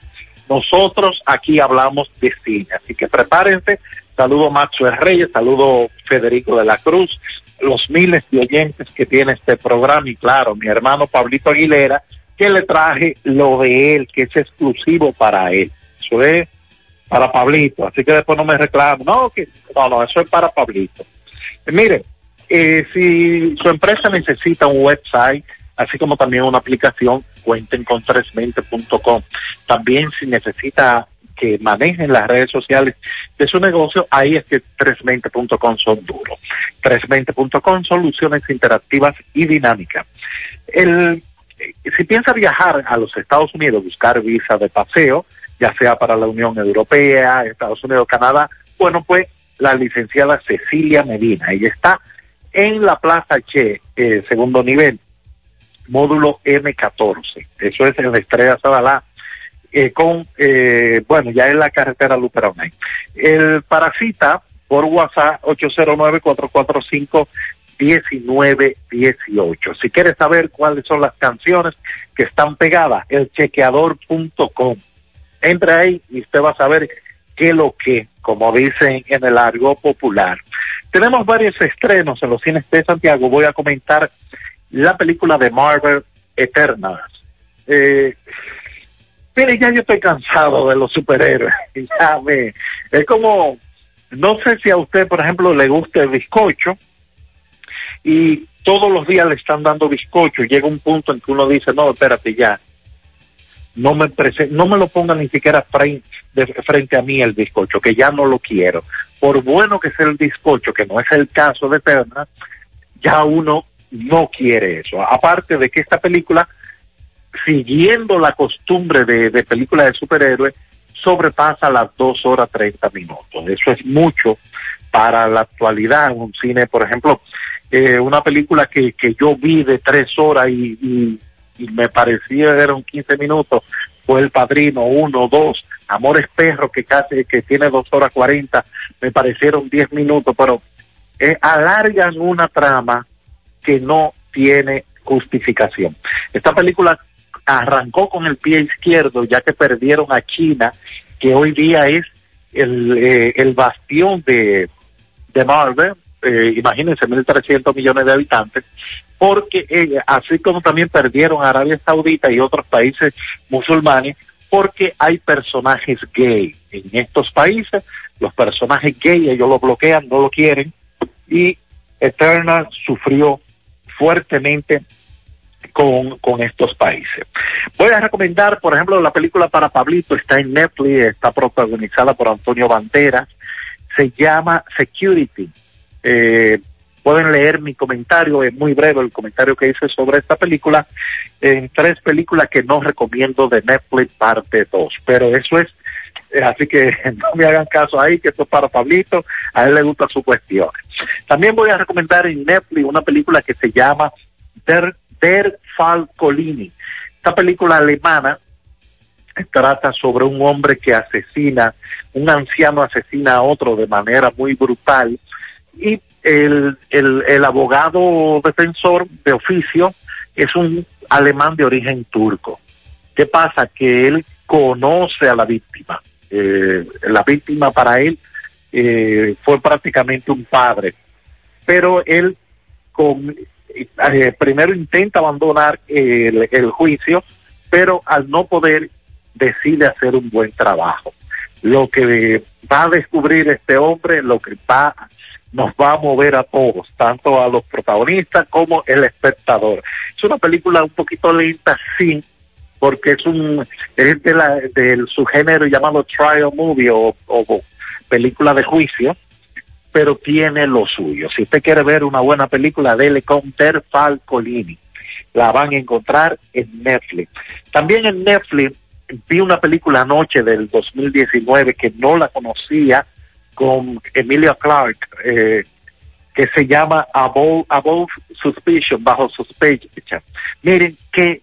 nosotros aquí hablamos de cine. Así que prepárense. Saludo Maxwell Reyes, saludo Federico de la Cruz, los miles de oyentes que tiene este programa y claro, mi hermano Pablito Aguilera, que le traje lo de él, que es exclusivo para él. Eso es para Pablito, así que después no me reclamo. No, que, no, no, eso es para Pablito. Eh, mire, eh, si su empresa necesita un website, así como también una aplicación, cuenten con 320.com. También si necesita que manejen las redes sociales de su negocio, ahí es que 320.com son duros. 320.com soluciones interactivas y dinámicas. El, eh, si piensa viajar a los Estados Unidos, buscar visa de paseo, ya sea para la Unión Europea, Estados Unidos, Canadá, bueno, pues la licenciada Cecilia Medina, ella está en la Plaza Che, eh, segundo nivel, módulo M14. Eso es en la Estrella Sadalá, eh, con, eh, bueno, ya en la carretera Luperón. El parasita por WhatsApp 809-445-1918. Si quieres saber cuáles son las canciones que están pegadas, elchequeador.com. Entra ahí y usted va a saber qué lo que, como dicen en el argot popular. Tenemos varios estrenos en los cines de Santiago. Voy a comentar la película de Marvel Eternals. Eh, mire, ya yo estoy cansado de los superhéroes. Ya me, es como, no sé si a usted, por ejemplo, le gusta el bizcocho y todos los días le están dando bizcocho. Llega un punto en que uno dice, no, espérate ya. No me, no me lo ponga ni siquiera frente, de, frente a mí el bizcocho, que ya no lo quiero. Por bueno que sea el bizcocho, que no es el caso de Eterna, ya uno no quiere eso. Aparte de que esta película, siguiendo la costumbre de, de películas de superhéroes, sobrepasa las dos horas treinta minutos. Eso es mucho para la actualidad. Un cine, por ejemplo, eh, una película que, que yo vi de tres horas y, me parecía que eran 15 minutos, fue El Padrino, uno, dos, Amores Perro, que casi que tiene dos horas cuarenta, me parecieron diez minutos, pero eh, alargan una trama que no tiene justificación. Esta película arrancó con el pie izquierdo ya que perdieron a China, que hoy día es el, eh, el bastión de, de Marvel, eh, imagínense, 1.300 millones de habitantes, porque eh, así como también perdieron a Arabia Saudita y otros países musulmanes, porque hay personajes gay. En estos países, los personajes gay ellos lo bloquean, no lo quieren, y Eternal sufrió fuertemente con, con estos países. Voy a recomendar, por ejemplo, la película para Pablito, está en Netflix, está protagonizada por Antonio Banderas, se llama Security. Eh, pueden leer mi comentario, es muy breve el comentario que hice sobre esta película, en tres películas que no recomiendo de Netflix parte 2, pero eso es, eh, así que no me hagan caso ahí, que esto es para Pablito, a él le gusta su cuestión. También voy a recomendar en Netflix una película que se llama Der, Der Fall Colini. Esta película alemana trata sobre un hombre que asesina, un anciano asesina a otro de manera muy brutal y el, el, el abogado defensor de oficio es un alemán de origen turco. ¿Qué pasa? Que él conoce a la víctima. Eh, la víctima para él eh, fue prácticamente un padre, pero él con, eh, primero intenta abandonar el, el juicio, pero al no poder decide hacer un buen trabajo. Lo que va a descubrir este hombre, lo que va nos va a mover a todos, tanto a los protagonistas como el espectador. Es una película un poquito lenta, sí, porque es un es de la del subgénero llamado trial movie o, o película de juicio, pero tiene lo suyo. Si usted quiere ver una buena película, dele con Ter Falcolini. La van a encontrar en Netflix. También en Netflix vi una película anoche del 2019 que no la conocía con Emilia Clark, eh, que se llama Above, Above Suspicion, bajo sospecha. Miren qué,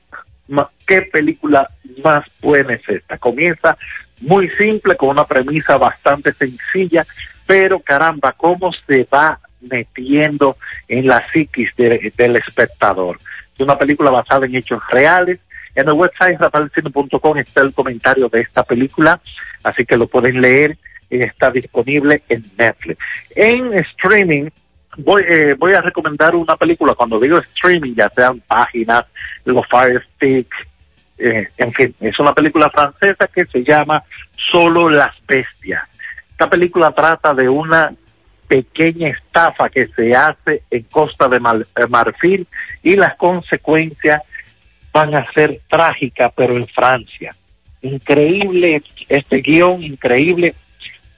qué película más buena es esta. Comienza muy simple, con una premisa bastante sencilla, pero caramba, cómo se va metiendo en la psiquis de, del espectador. Es una película basada en hechos reales, En el website rafaelcine.com está el comentario de esta película, así que lo pueden leer está disponible en Netflix. En streaming, voy, eh, voy a recomendar una película, cuando digo streaming, ya sean páginas, los Fire Stick, eh, en fin, es una película francesa que se llama Solo las Bestias. Esta película trata de una pequeña estafa que se hace en Costa de eh, Marfil y las consecuencias van a ser trágicas, pero en Francia. Increíble este guion, increíble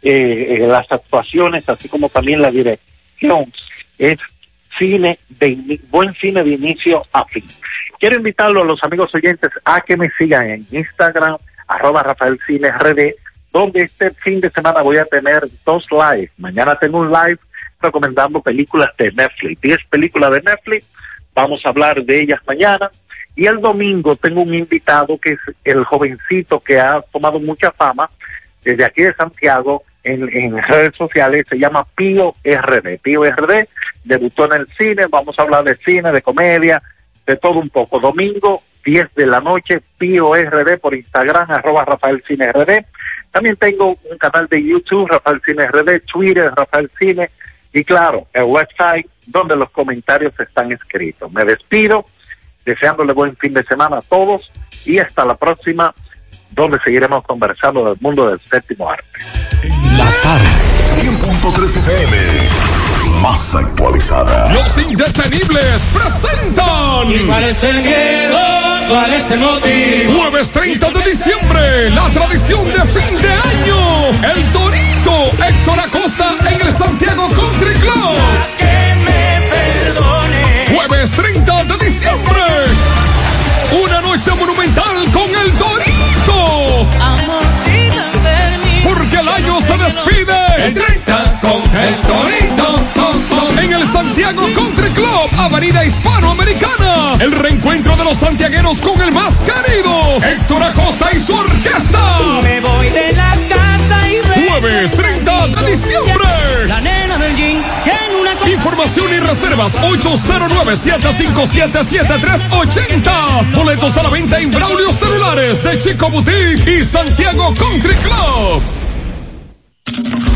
eh, eh, las actuaciones, así como también la dirección. Es cine de buen cine de inicio a fin. Quiero invitarlo a los amigos oyentes a que me sigan en Instagram, arroba Rafael Cine RD, donde este fin de semana voy a tener dos live. Mañana tengo un live recomendando películas de Netflix, 10 películas de Netflix, vamos a hablar de ellas mañana. Y el domingo tengo un invitado que es el jovencito que ha tomado mucha fama desde aquí de Santiago en, en redes sociales, se llama Pío RD. Pío RD debutó en el cine, vamos a hablar de cine, de comedia, de todo un poco. Domingo, 10 de la noche, Pío RD por Instagram, arroba Rafael Cine RD. También tengo un canal de YouTube, Rafael Cine RD, Twitter, Rafael Cine, y claro, el website donde los comentarios están escritos. Me despido, deseándole buen fin de semana a todos y hasta la próxima, donde seguiremos conversando del mundo del séptimo arte. La tarde. 100.3 FM. Más actualizada. Los indetenibles presentan. ¿Y cuál es el miedo? ¿Cuál es el motivo? Jueves 30 de diciembre, la tradición de fin de año. El Torito Héctor Acosta en el Santiago Country Club. Que me perdone. Jueves 30 de diciembre. Una noche monumental con el Torito. Porque el año se despide. Santiago Country Club, Avenida Hispanoamericana. El reencuentro de los santiagueros con el más querido, Héctor Acosta y su orquesta. Me voy de la casa y Jueves 30 de diciembre. La nena del jean en una Información y reservas 809-757-7380. Boletos a la venta en Braulio Celulares de Chico Boutique y Santiago Country Club.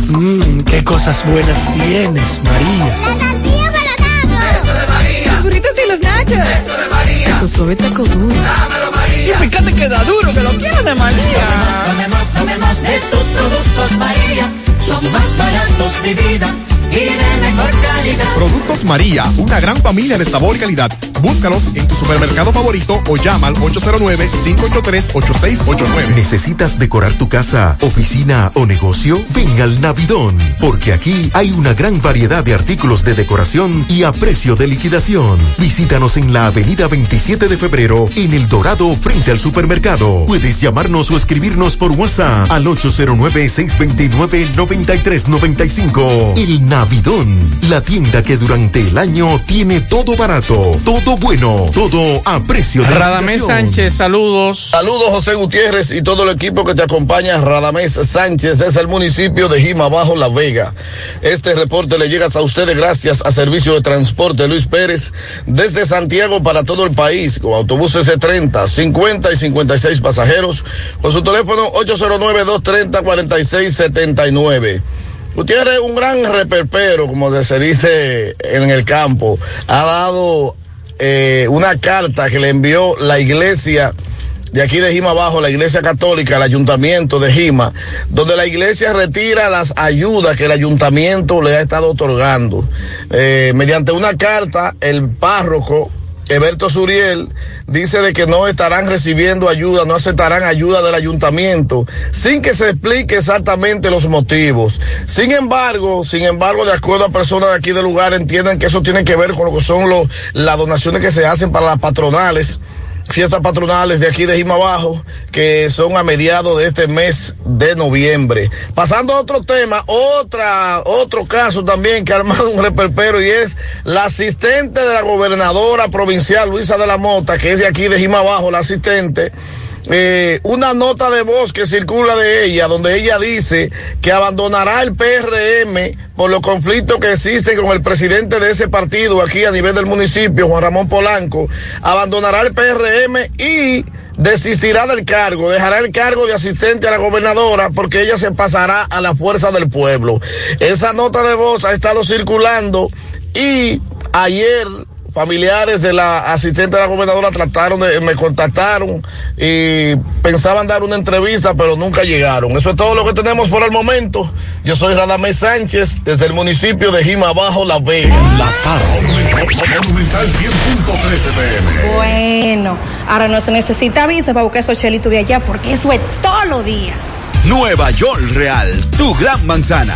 Mmm, qué cosas buenas tienes, María. La tortilla para Eso de María. Los burritos y los nachos. Eso de María. Tu suave taco duro. Dámelo, María. Y fíjate que da duro, que lo quiero de María. Tomemos, tomemos de tus productos María. Son más baratos de vida y de mejor calidad. Productos María, una gran familia de sabor y calidad. Búscalos en tu supermercado favorito o llama al 809-583-8689. ¿Necesitas decorar tu casa, oficina o negocio? Ven al Navidón, porque aquí hay una gran variedad de artículos de decoración y a precio de liquidación. Visítanos en la avenida 27 de febrero, en El Dorado, frente al supermercado. Puedes llamarnos o escribirnos por WhatsApp al 809-629-9395. El Navidón, la tienda que durante el año tiene todo barato, todo bueno, todo a precio de Radamés. Sánchez, saludos. Saludos José Gutiérrez y todo el equipo que te acompaña, Radamés Sánchez desde el municipio de Jima Bajo La Vega. Este reporte le llega a ustedes gracias a Servicio de Transporte Luis Pérez desde Santiago para todo el país con autobuses de 30, 50 y 56 pasajeros con su teléfono 809-230-4679. Gutiérrez, un gran reperpero, como se dice en el campo, ha dado eh, una carta que le envió la iglesia de aquí de Jima Abajo, la iglesia católica, el ayuntamiento de Jima, donde la iglesia retira las ayudas que el ayuntamiento le ha estado otorgando. Eh, mediante una carta, el párroco Eberto Suriel dice de que no estarán recibiendo ayuda, no aceptarán ayuda del ayuntamiento, sin que se explique exactamente los motivos. Sin embargo, sin embargo, de acuerdo a personas de aquí del lugar, entienden que eso tiene que ver con lo que son los, las donaciones que se hacen para las patronales fiestas patronales de aquí de Jima Abajo, que son a mediados de este mes de noviembre. Pasando a otro tema, otra, otro caso también que ha armado un reperpero y es la asistente de la gobernadora provincial, Luisa de la Mota, que es de aquí de Jima Abajo, la asistente. Eh, una nota de voz que circula de ella, donde ella dice que abandonará el PRM por los conflictos que existen con el presidente de ese partido aquí a nivel del municipio, Juan Ramón Polanco, abandonará el PRM y desistirá del cargo, dejará el cargo de asistente a la gobernadora porque ella se pasará a la fuerza del pueblo. Esa nota de voz ha estado circulando y ayer familiares de la asistente de la gobernadora trataron de, me contactaron y pensaban dar una entrevista, pero nunca llegaron. Eso es todo lo que tenemos por el momento. Yo soy Radamés Sánchez, desde el municipio de Jima Bajo, La Vega. La tarde. Monumental 100.13 pm. Bueno, ahora no se necesita visa para buscar esos chelitos de allá porque eso es todos los días. Nueva York Real, tu gran manzana.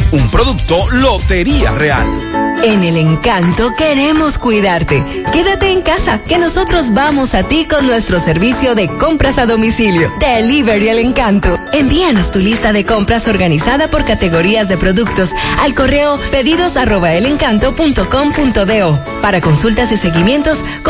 Un producto Lotería Real. En el encanto queremos cuidarte. Quédate en casa, que nosotros vamos a ti con nuestro servicio de compras a domicilio. Delivery el encanto. Envíanos tu lista de compras organizada por categorías de productos al correo pedidos arroba. Para consultas y seguimientos,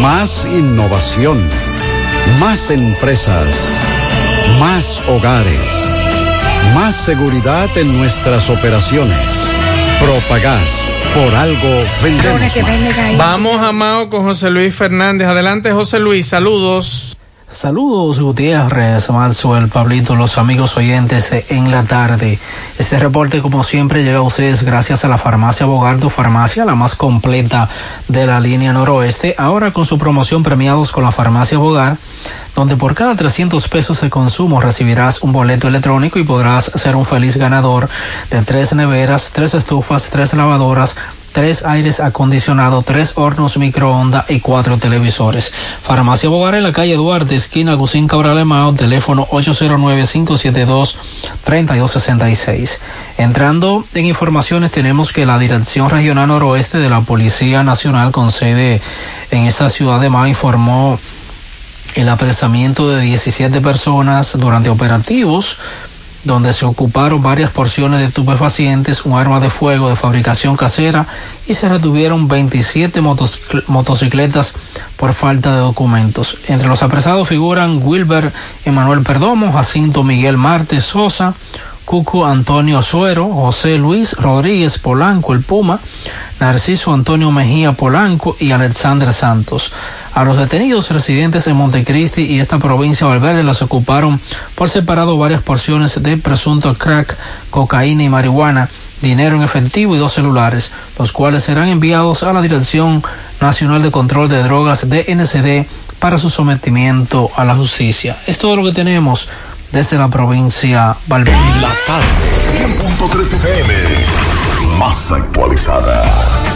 Más innovación. Más empresas. Más hogares. Más seguridad en nuestras operaciones. Propagás. Por algo vendemos más. Vamos, Amado, con José Luis Fernández. Adelante, José Luis. Saludos. Saludos Gutiérrez, Maxwell, Pablito, los amigos oyentes de En la Tarde. Este reporte, como siempre, llega a ustedes gracias a la farmacia Bogardo, farmacia la más completa de la línea noroeste. Ahora con su promoción premiados con la farmacia Bogar, donde por cada 300 pesos de consumo recibirás un boleto electrónico y podrás ser un feliz ganador de tres neveras, tres estufas, tres lavadoras, tres aires acondicionados, tres hornos microondas y cuatro televisores. Farmacia Bogar en la calle Duarte, esquina Gusín Cabral Emao, teléfono 809-572-3266. Entrando en informaciones, tenemos que la Dirección Regional Noroeste de la Policía Nacional con sede en esta ciudad de Mao informó el apresamiento de 17 personas durante operativos donde se ocuparon varias porciones de estupefacientes, un arma de fuego de fabricación casera y se retuvieron 27 motocicl motocicletas por falta de documentos. Entre los apresados figuran Wilber Emanuel Perdomo, Jacinto Miguel Martes Sosa, Cucu Antonio Suero, José Luis Rodríguez Polanco, el Puma, Narciso Antonio Mejía Polanco y Alexander Santos. A los detenidos residentes en Montecristi y esta provincia de Valverde los ocuparon por separado varias porciones de presunto crack, cocaína y marihuana, dinero en efectivo y dos celulares, los cuales serán enviados a la Dirección Nacional de Control de Drogas DNCD para su sometimiento a la justicia. Es todo lo que tenemos desde la provincia Valverde. La tarde, 100.3 FM, más actualizada.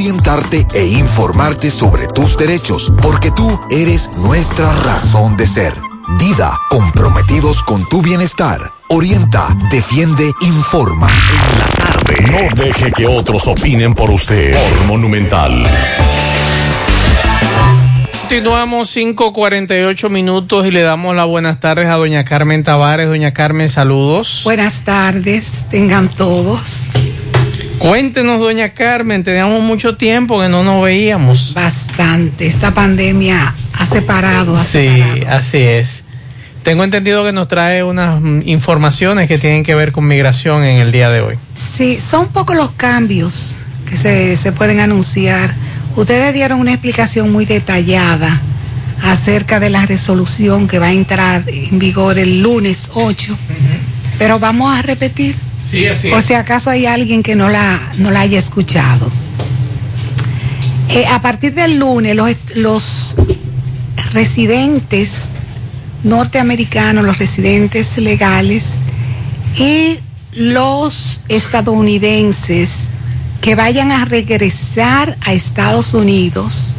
e informarte sobre tus derechos, porque tú eres nuestra razón de ser. Dida, comprometidos con tu bienestar. Orienta, defiende, informa. En la tarde. No deje que otros opinen por usted. Por Monumental. Continuamos 5.48 minutos y le damos las buenas tardes a doña Carmen Tavares. Doña Carmen, saludos. Buenas tardes, tengan todos. Cuéntenos, doña Carmen, teníamos mucho tiempo que no nos veíamos. Bastante, esta pandemia ha separado. Ha sí, separado. así es. Tengo entendido que nos trae unas mm, informaciones que tienen que ver con migración en el día de hoy. Sí, son pocos los cambios que se, se pueden anunciar. Ustedes dieron una explicación muy detallada acerca de la resolución que va a entrar en vigor el lunes 8, pero vamos a repetir. Sí, así Por si acaso hay alguien que no la, no la haya escuchado. Eh, a partir del lunes, los, los residentes norteamericanos, los residentes legales y los estadounidenses que vayan a regresar a Estados Unidos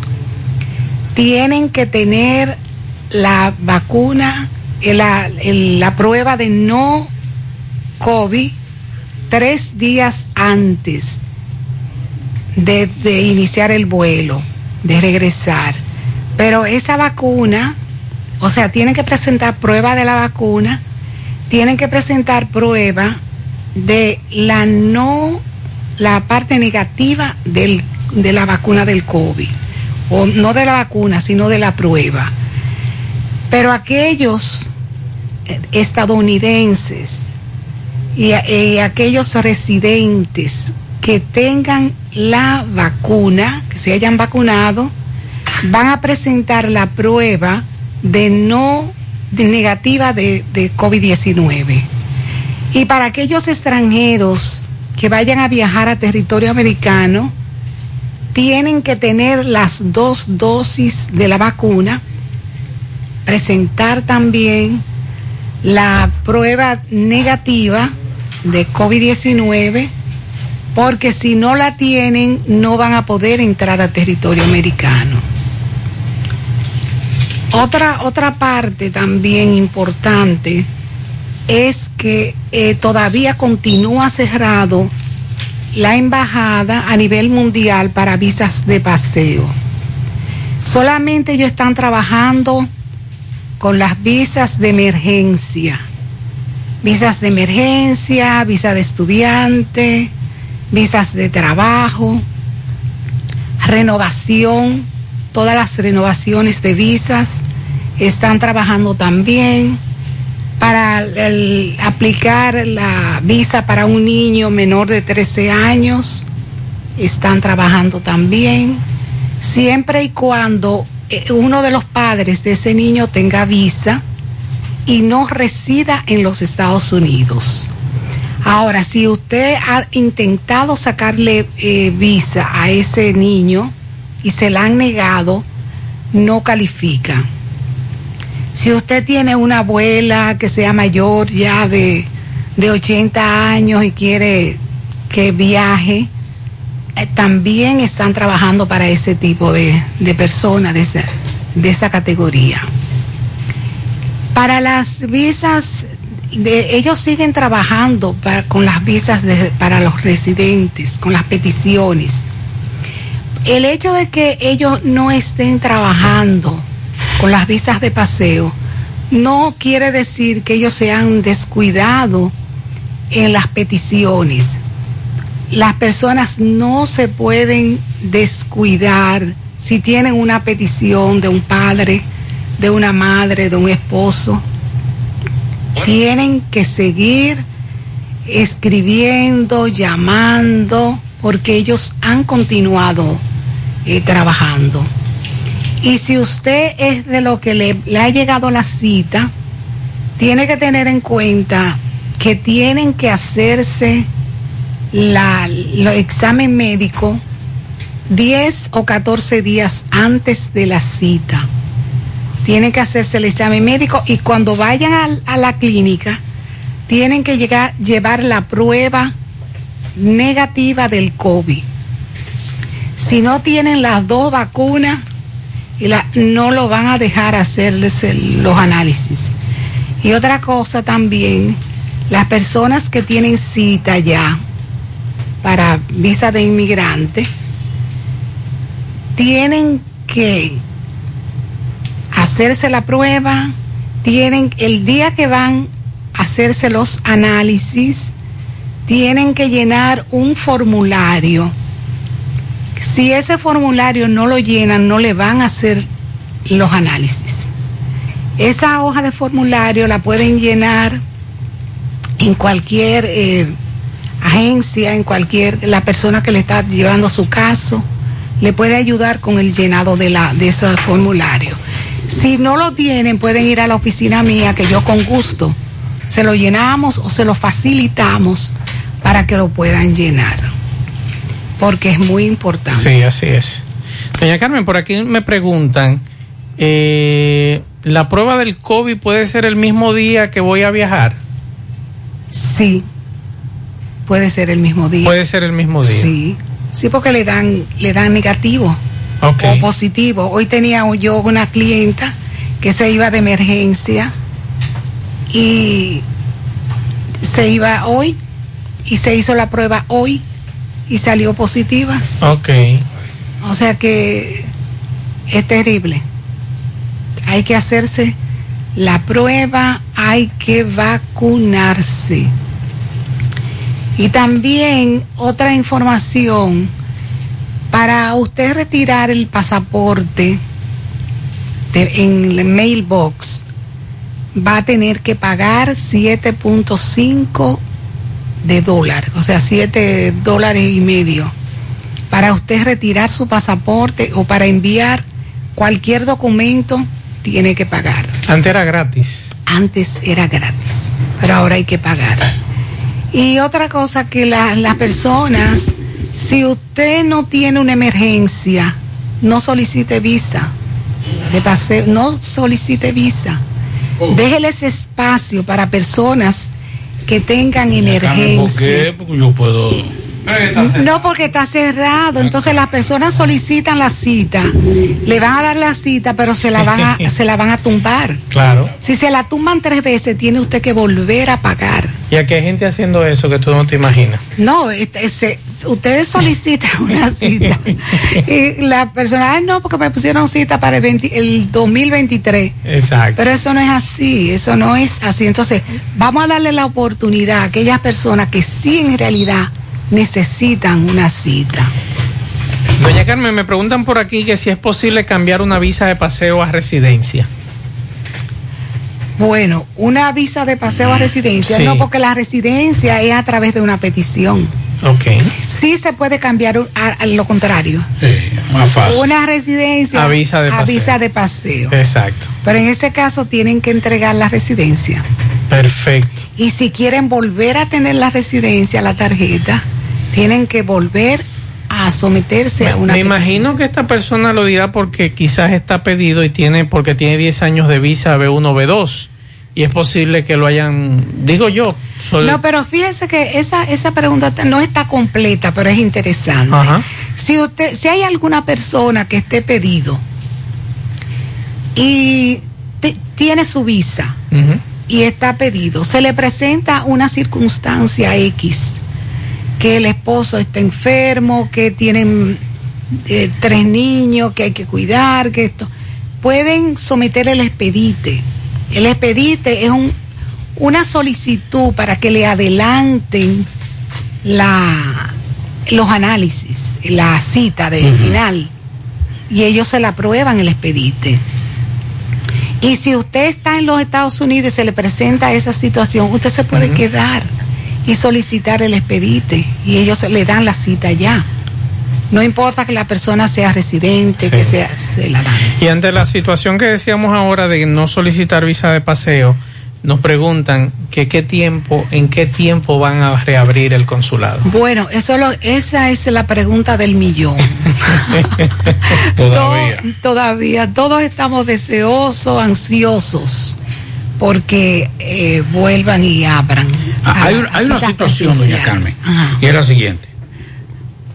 tienen que tener la vacuna, eh, la, la prueba de no COVID tres días antes de, iniciar el vuelo, de regresar. Pero esa vacuna, o sea, tienen que presentar prueba de la vacuna, tienen que presentar prueba de la no, la parte negativa del, de la vacuna del COVID. O no de la vacuna, sino de la prueba. Pero aquellos eh, estadounidenses y, aquellos residentes que tengan la vacuna, que se hayan vacunado, van a presentar la prueba de no negativa de, de COVID-19. Y para aquellos extranjeros que vayan a viajar a territorio americano, tienen que tener las dos dosis de la vacuna, presentar también la prueba negativa de COVID-19, porque si no la tienen, no van a poder entrar a territorio americano. Otra, otra parte también importante es que eh, todavía continúa cerrado la embajada a nivel mundial para visas de paseo. Solamente ellos están trabajando con las visas de emergencia. Visas de emergencia, visa de estudiante, visas de trabajo, renovación, todas las renovaciones de visas están trabajando también para aplicar la visa para un niño menor de 13 años, están trabajando también, siempre y cuando eh, uno de los padres de ese niño tenga visa y no resida en los Estados Unidos. Ahora, si usted ha intentado sacarle eh, visa a ese niño y se la han negado, no califica. Si usted tiene una abuela que sea mayor ya de, de 80 años y quiere que viaje, eh, también están trabajando para ese tipo de, de personas, de esa, de esa categoría. Para las visas, ellos siguen trabajando con las visas para los residentes, con las peticiones. El hecho de que ellos no estén trabajando con las visas de paseo no quiere decir que ellos se han descuidado en las peticiones. Las personas no se pueden descuidar si tienen una petición de un padre, de una madre, de un esposo. Tienen que seguir escribiendo, llamando, porque ellos han continuado eh, trabajando. Y si usted es de lo que le, le ha llegado la cita, tiene que tener en cuenta que tienen que hacerse la, el examen médico 10 o 14 días antes de la cita. Tienen que hacerse el examen médico y cuando vayan a, la clínica, tienen que llegar, llevar la prueba negativa del COVID. Si no tienen las dos vacunas, y la- no lo van a dejar hacerles los análisis. Y otra cosa también, las personas que tienen cita ya para visa de inmigrante, tienen que hacerse la prueba, tienen el día que van a hacerse los análisis, tienen que llenar un formulario. Si ese formulario no lo llenan, no le van a hacer los análisis. Esa hoja de formulario la pueden llenar en cualquier eh, agencia, en cualquier, la persona que le está llevando su caso, le puede ayudar con el llenado de, la, de ese formulario. Si no lo tienen, pueden ir a la oficina mía, que yo con gusto se lo llenamos o se lo facilitamos para que lo puedan llenar, porque es muy importante. Sí, así es. Doña Carmen, por aquí me preguntan, eh, ¿la prueba del COVID puede ser el mismo día que voy a viajar? Sí, puede ser el mismo día. Puede ser el mismo día. Sí, sí, porque le dan, le dan negativo Ok. o positivo. Hoy tenía yo una clienta que se iba de emergencia y se iba hoy y se hizo la prueba hoy y salió positiva. Ok. O sea que es terrible. Hay que hacerse la prueba, hay que vacunarse. Y también otra información, para usted retirar el pasaporte de- en el mailbox, va a tener que pagar 7.5 de dólar, o sea, 7 dólares y medio para usted retirar su pasaporte o para enviar cualquier documento, tiene que pagar. Antes era gratis. Antes era gratis, pero ahora hay que pagar. Y otra cosa que la- las personas, si usted no tiene una emergencia, no solicite visa de paseo, no solicite visa. Déjeles espacio para personas que tengan ¿Por emergencia. qué? Porque yo puedo. No, porque está cerrado. Entonces las personas solicitan la cita, le van a dar la cita, pero se la van a, se la van a tumbar. Claro. Si se la tumban tres veces, tiene usted que volver a pagar. Y aquí hay gente haciendo eso que tú no te imaginas. No, este, se- ustedes solicitan una cita y la persona, "Ay, no, porque me pusieron cita para el, 20 el 2023. Exacto. Pero eso no es así, eso no es así. Entonces, vamos a darle la oportunidad a aquellas personas que sí en realidad necesitan una cita. Doña Carmen, me preguntan por aquí que si es posible cambiar una visa de paseo a residencia. Bueno, una visa de paseo a residencia, Sí. no porque la residencia es a través de una petición. Ok. Sí se puede cambiar a, a lo contrario. más fácil. Una residencia A visa de a paseo. visa de paseo. Exacto. Pero en ese caso tienen que entregar la residencia. Perfecto. Y si quieren volver a tener la residencia, la tarjeta, tienen que volver a someterse a una Me imagino que esta persona lo dirá porque quizás está pedido y tiene porque tiene 10 años de visa B1, B2 y es posible que lo hayan, digo yo, No, pero fíjese que esa, esa pregunta no está completa, pero es interesante. Ajá. Si usted, si hay alguna persona que esté pedido y te- tiene su visa y está pedido, se le presenta una circunstancia X, que el esposo está enfermo, que tienen eh, tres niños, que hay que cuidar, que esto, pueden someter el expedite. El expedite es un, una solicitud para que le adelanten la, los análisis, la cita del final, y ellos se la aprueban el expedite. Y si usted está en los Estados Unidos y se le presenta esa situación, usted se puede quedar y solicitar el expedite y ellos se le dan la cita ya. No importa que la persona sea residente, que sea, se la dan. Y ante la situación que decíamos ahora de no solicitar visa de paseo, nos preguntan que qué tiempo, en qué tiempo van a reabrir el consulado. Bueno, eso lo, esa es la pregunta del millón. Todavía. To- todavía. Todos estamos deseosos, ansiosos, porque eh, vuelvan y abran. Ah, hay, un- hay una situación, doña. Carmen, y es la siguiente.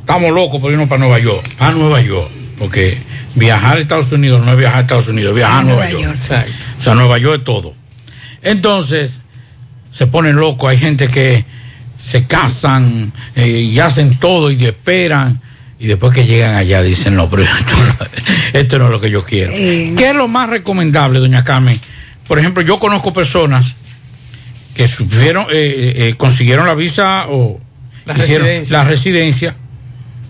Estamos locos por irnos para Nueva York, a Nueva York, porque viajar a Estados Unidos no es viajar a Estados Unidos, es viajar a Nueva, York. O sea, Nueva York es todo. Entonces, se ponen locos, hay gente que se casan eh, y hacen todo y esperan. Y después que llegan allá dicen, no, pero esto, no- esto no es lo que yo quiero. Eh. ¿Qué es lo más recomendable, doña Carmen? Por ejemplo, yo conozco personas que supieron, eh, eh, eh, consiguieron la visa o La hicieron residencia. la residencia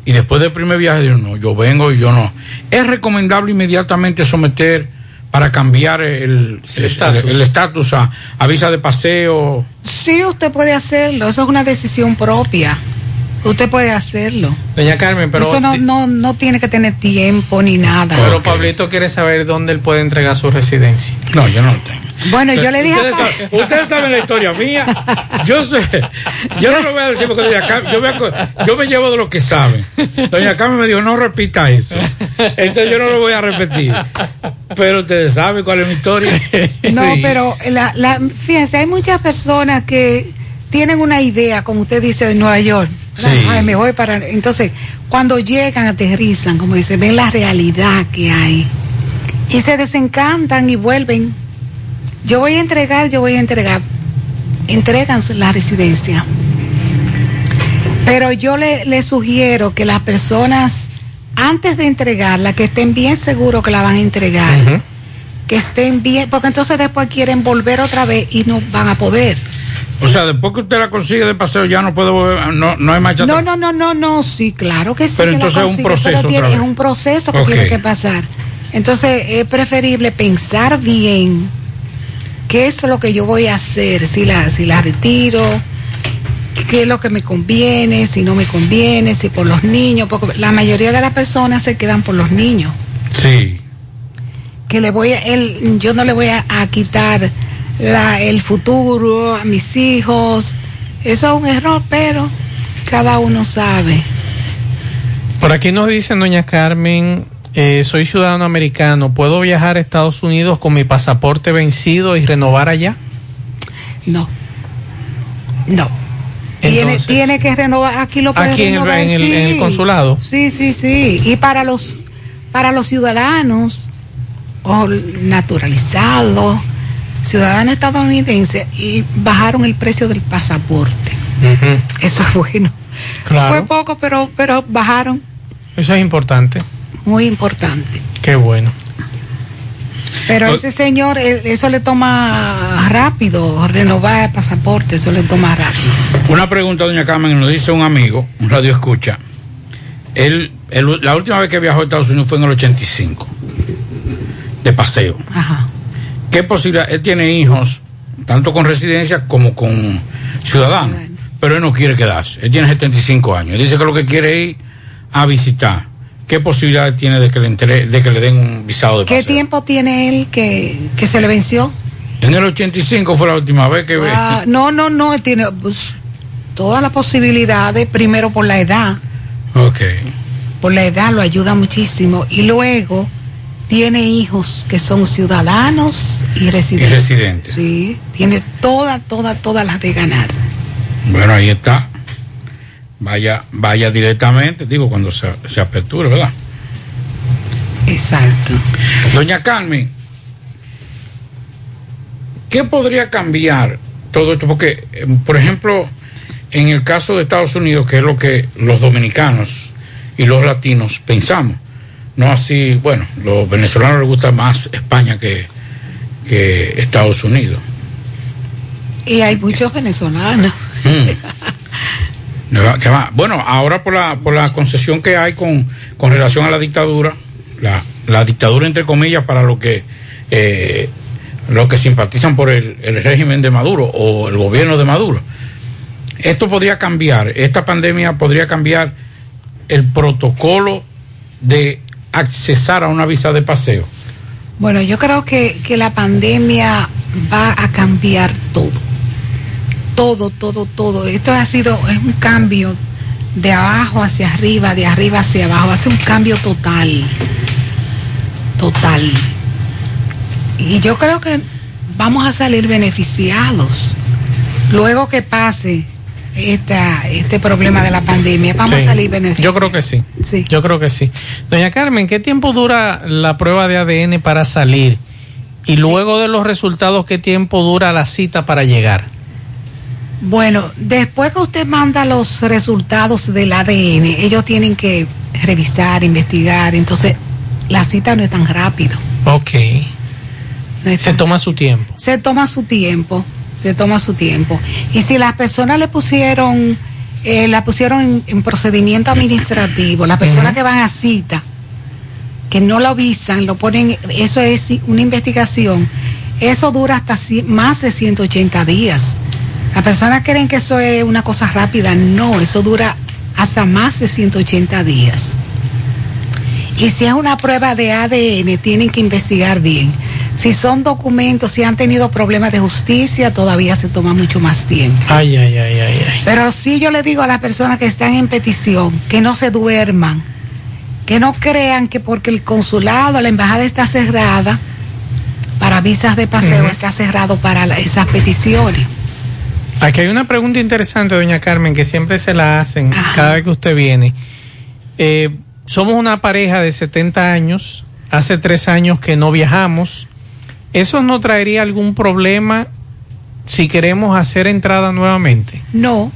y después del primer viaje dijeron, no, yo vengo y yo no. Es recomendable inmediatamente someter para cambiar el el estatus. el estatus a, a visa de paseo. Sí, usted puede hacerlo. Eso es una decisión propia. Usted puede hacerlo. Doña Carmen, pero, Eso no, no, no tiene que tener tiempo ni nada. pero Pablito quiere saber dónde él puede entregar su residencia. No, yo no lo tengo. Bueno, yo le dije a Ustedes, Pa- saben, ustedes saben la historia mía. Yo sé, yo no lo voy a decir porque doña Carmen, yo me, yo me llevo de lo que saben. Doña Carmen me dijo, no repita eso. Entonces yo no lo voy a repetir. Pero ustedes saben cuál es mi historia. No, Sí. pero la, la, fíjense, hay muchas personas que tienen una idea, como usted dice, de Nueva York. ¿verdad? Sí. Ay, me voy para. Entonces, cuando llegan, aterrizan, como dice, ven la realidad que hay. Y se desencantan y vuelven. Yo voy a entregar, yo voy a entregar. Entregan la residencia. Pero yo le, le sugiero que las personas, antes de entregarla, que estén bien seguros que la van a entregar que estén bien, porque entonces después quieren volver otra vez y no van a poder. O sea, después que usted la consigue de paseo ya no puede volver, no, no hay marcha No, no, no, no, no, sí, claro que sí. Pero que entonces es un proceso tiene- es un proceso que tiene que pasar. Entonces es preferible pensar bien qué es lo que yo voy a hacer, si la, si la retiro, qué es lo que me conviene, si no me conviene, si por los niños, porque la mayoría de las personas se quedan por los niños. Sí. que le voy a, él, yo no le voy a, a quitar la, el futuro a mis hijos. Eso es un error, pero cada uno sabe. Por aquí nos dice doña Carmen, eh, soy ciudadano americano, ¿puedo viajar a Estados Unidos con mi pasaporte vencido y renovar allá? No. No. Tiene, Entonces- tiene que renovar, aquí lo puede Aquí renovar, en el- sí. en el consulado. Sí, sí, sí. Y para los, para los ciudadanos ciudadanos estadounidenses, y bajaron el precio del pasaporte. Eso es bueno. Claro. Fue poco, pero, pero bajaron. Eso es importante. Muy importante. Qué bueno. Pero ese señor, él- eso le toma rápido, renovar el pasaporte, eso le toma rápido. Una pregunta, doña Carmen, nos dice un amigo, un radio escucha. Él, él- la última vez que viajó a Estados Unidos fue en el 85, de paseo. Ajá. ¿Qué posibilidad? Él tiene hijos, tanto con residencia como con ciudadanos, pero él no quiere quedarse. Él tiene 75 años. Dice que lo que quiere es ir a visitar. ¿Qué posibilidad tiene de que le, entre- de que le den un visado de ¿Qué paseo? tiempo tiene él que, que se le venció? En el 85 fue la última vez que... Ah, no, no, no, él tiene pues, todas las posibilidades, primero por la edad, Ok. por la edad lo ayuda muchísimo, y luego tiene hijos que son ciudadanos y residentes. residentes. Sí, tiene todas, todas, todas las de ganar. Bueno, ahí está. Vaya, vaya directamente, digo, cuando se, se aperture, ¿verdad? Exacto. Doña Carmen, ¿qué podría cambiar todo esto? Porque, eh, por ejemplo, en el caso de Estados Unidos, que es lo que los dominicanos y los latinos pensamos, no así, bueno, los venezolanos les gusta más España que, que Estados Unidos. Y hay muchos venezolanos. Mm. Bueno, ahora por la, por la concesión que hay con, con relación a la dictadura, la, la dictadura entre comillas para lo que eh, los que simpatizan por el, el régimen de Maduro o el gobierno de Maduro. Esto podría cambiar, esta pandemia podría cambiar el protocolo de accesar a una visa de paseo. Bueno, yo creo que, que la pandemia va a cambiar todo. Todo, todo, todo. Esto ha sido, es un cambio de abajo hacia arriba, de arriba hacia abajo. Hace un cambio total. Total. Y yo creo que vamos a salir beneficiados. Luego que pase esta, este problema de la pandemia, vamos Sí. a salir beneficiados. Yo creo que sí. Sí. Yo creo que sí. Doña Carmen, ¿qué tiempo dura la prueba de ADN para salir? Y luego de los resultados, ¿qué tiempo dura la cita para llegar? Bueno, después que usted manda los resultados del ADN, ellos tienen que revisar, investigar, entonces la cita no es tan rápido. Ok. Se toma su tiempo. Se toma su tiempo, se toma su tiempo. Y si las personas le pusieron, eh, la pusieron en, en procedimiento administrativo, las personas que van a cita, que no lo avisan, lo ponen, eso es una investigación, eso dura hasta más de 180 días. Las personas creen que eso es una cosa rápida, no, eso dura hasta más de 180 días. Y si es una prueba de ADN, tienen que investigar bien. Si son documentos, si han tenido problemas de justicia, todavía se toma mucho más tiempo. Ay, ay, ay, ay, ay. Pero sí yo le digo a las personas que están en petición que no se duerman, que no crean que porque el consulado, la embajada está cerrada para visas de paseo, está cerrado para la- esas peticiones. Aquí hay una pregunta interesante, doña Carmen, que siempre se la hacen cada vez que usted viene. Eh, somos una pareja de 70 años, hace tres años que no viajamos. ¿Eso no traería algún problema si queremos hacer entrada nuevamente? No,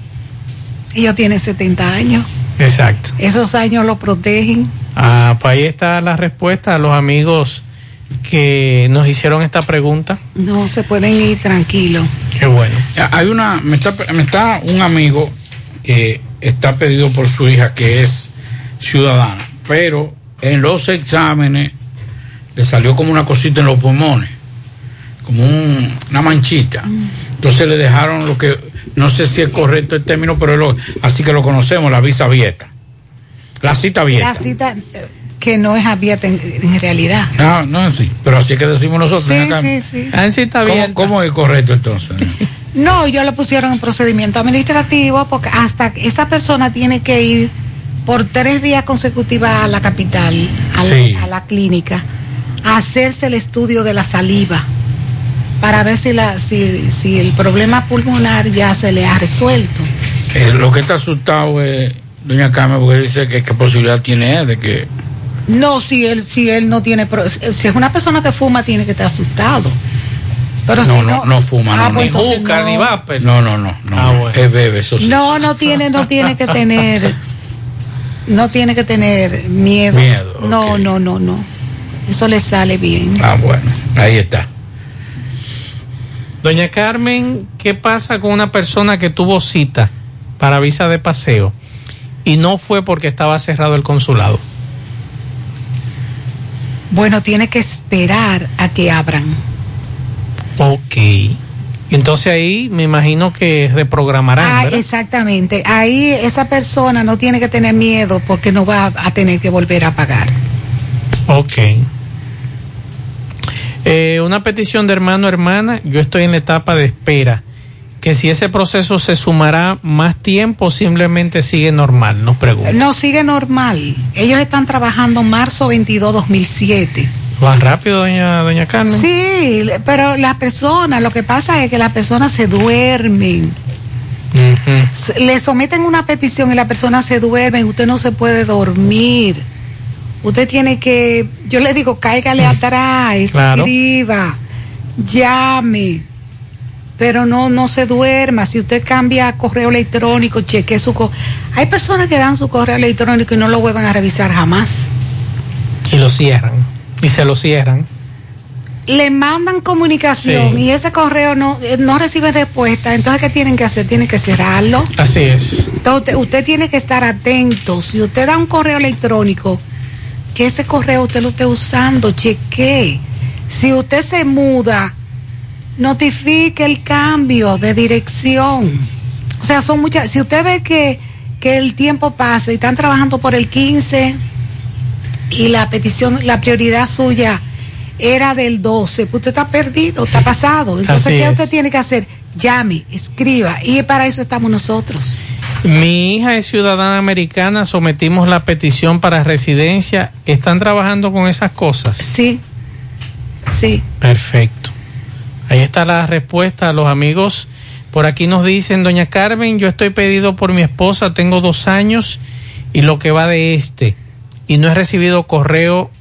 ellos tienen 70 años, Exacto. esos años lo protegen. Ah, pues ahí está la respuesta a los amigos que nos hicieron esta pregunta. No se pueden ir tranquilos. Qué bueno. Hay una, me está, me está un amigo que está pedido por su hija que es ciudadana, pero en los exámenes le salió como una cosita en los pulmones, como un- una manchita. Entonces le dejaron lo que, no sé si es correcto el término, pero lo- así que lo conocemos, la visa abierta. La cita La abierta. cita eh, que no es abierta en, en realidad. No, no es así, pero así es que decimos nosotros. Sí, acá. sí, sí. ¿Cómo, cómo es correcto entonces? No, yo lo pusieron en procedimiento administrativo porque hasta esa persona tiene que ir por tres días consecutivos a la capital, a, la- a la clínica, a hacerse el estudio de la saliva para ver si, la, si, si el problema pulmonar ya se le ha resuelto. Eh, lo que está asustado es doña Carmen porque dice que qué posibilidad tiene él de que No, si él, si él no tiene, si es una persona que fuma tiene que estar asustado. Pero no, si no, no, no fuma, Ah, no, pues no. entonces no. No, no, no, no. Es bebe, eso sí. No, no tiene, no tiene que tener, no tiene que tener miedo. Miedo, No, no, no, no. Eso le sale bien. Ah, bueno, ahí está. Doña Carmen, ¿qué pasa con una persona que tuvo cita para visa de paseo y no fue porque estaba cerrado el consulado? Bueno, tiene que esperar a que abran. Ok. Entonces ahí me imagino que reprogramarán. Ah, ¿verdad? exactamente. Ahí esa persona no tiene que tener miedo porque no va a tener que volver a pagar. Ok. Eh, una petición de hermano hermana, yo estoy en la etapa de espera. Que si ese proceso se sumará más tiempo, simplemente sigue normal, nos pregunta. No sigue normal. Ellos están trabajando marzo 22 2007. ¿Va rápido, doña, doña Carmen? Sí, pero las personas, lo que pasa es que las personas se duermen. Le someten una petición y la persona se duerme usted no se puede dormir. Usted tiene que, yo le digo, cáigale atrás, Claro. escriba, llame, pero no, no se duerma. Si usted cambia correo electrónico, cheque su correo. Hay personas que dan su correo electrónico y no lo vuelven a revisar jamás. Y lo cierran. Y se lo cierran. le mandan comunicación Sí. y ese correo no, eh, no recibe respuesta, entonces ¿qué tienen que hacer? Tienen que cerrarlo. Así es. Entonces usted tiene que estar atento. Si usted da un correo electrónico, que ese correo usted lo esté usando, chequee. Si usted se muda, notifique el cambio de dirección. O sea, son muchas. Si usted ve que, que el tiempo pasa y están trabajando por el 15 y la petición, la prioridad suya era del 12, pues usted está perdido, está pasado. Entonces, Así ¿qué es. usted tiene que hacer? Llame, escriba. Y para eso estamos nosotros. Mi hija es ciudadana americana, sometimos la petición para residencia. ¿Están trabajando con esas cosas? Sí, sí. Perfecto. Ahí está la respuesta a los amigos. Por aquí nos dicen, doña Carmen, yo estoy pedido por mi esposa, tengo dos años y lo que va de este. Y no he recibido correo.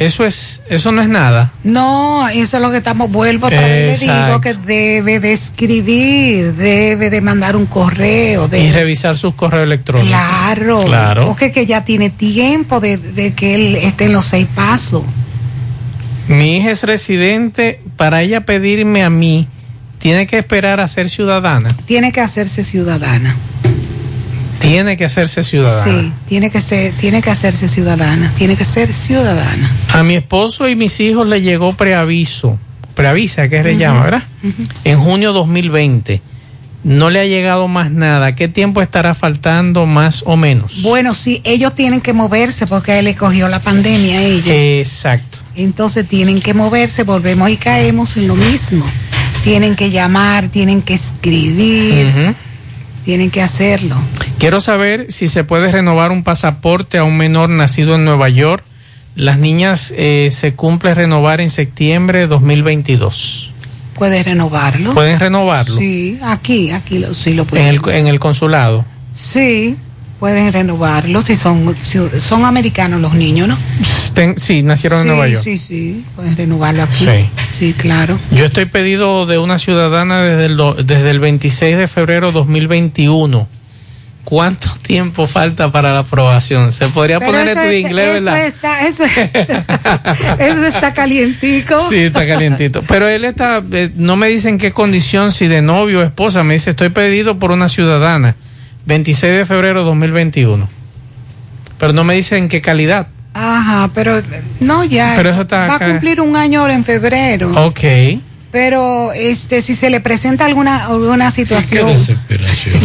Eso es, eso no es nada. No, eso es lo que estamos, vuelvo otra vez, le digo que debe de escribir, debe de mandar un correo. Y revisar sus correos electrónicos. Claro, Claro. porque que ya tiene tiempo de, de que él esté en los seis pasos. Mi hija es residente, para ella pedirme a mí, tiene que esperar a ser ciudadana. Tiene que hacerse ciudadana. Tiene que hacerse ciudadana. Sí, tiene que ser, tiene que hacerse ciudadana, tiene que ser ciudadana. A mi esposo y mis hijos le llegó preaviso, preavisa, que se Ujú. llama, ¿verdad? En junio 2020. No le ha llegado más nada. ¿Qué tiempo estará faltando más o menos? Bueno, sí, ellos tienen que moverse porque él le cogió la pandemia a ellos. Exacto. Entonces tienen que moverse, volvemos y caemos en lo mismo. Tienen que llamar, tienen que escribir. Tienen que hacerlo. Quiero saber si se puede renovar un pasaporte a un menor nacido en Nueva York. Las niñas eh, se cumple renovar en septiembre de 2022. ¿Puede renovarlo? ¿Pueden renovarlo? Sí, aquí, aquí lo, sí lo En pueden. el, en el consulado. Sí, pueden renovarlo si son, si son americanos los niños, ¿no? Ten- sí, nacieron sí, en Nueva York. Sí, sí, pueden renovarlo aquí. Sí. Sí, claro. Yo estoy pedido de una ciudadana desde el, do- desde el 26 de febrero 2021. ¿Cuánto tiempo falta para la aprobación? Se podría Pero poner eso, esto de es- inglés, eso ¿verdad? está, eso, eso está calientico. Sí, está calientito. Pero él está, eh, no me dicen qué condición, si de novio o esposa. Me dice, estoy pedido por una ciudadana. 26 de febrero 2021. Pero no me dicen qué calidad. Ajá, pero no ya. Pero eso está va acá. a cumplir un año ahora en febrero. Ok. Pero este si se le presenta alguna alguna situación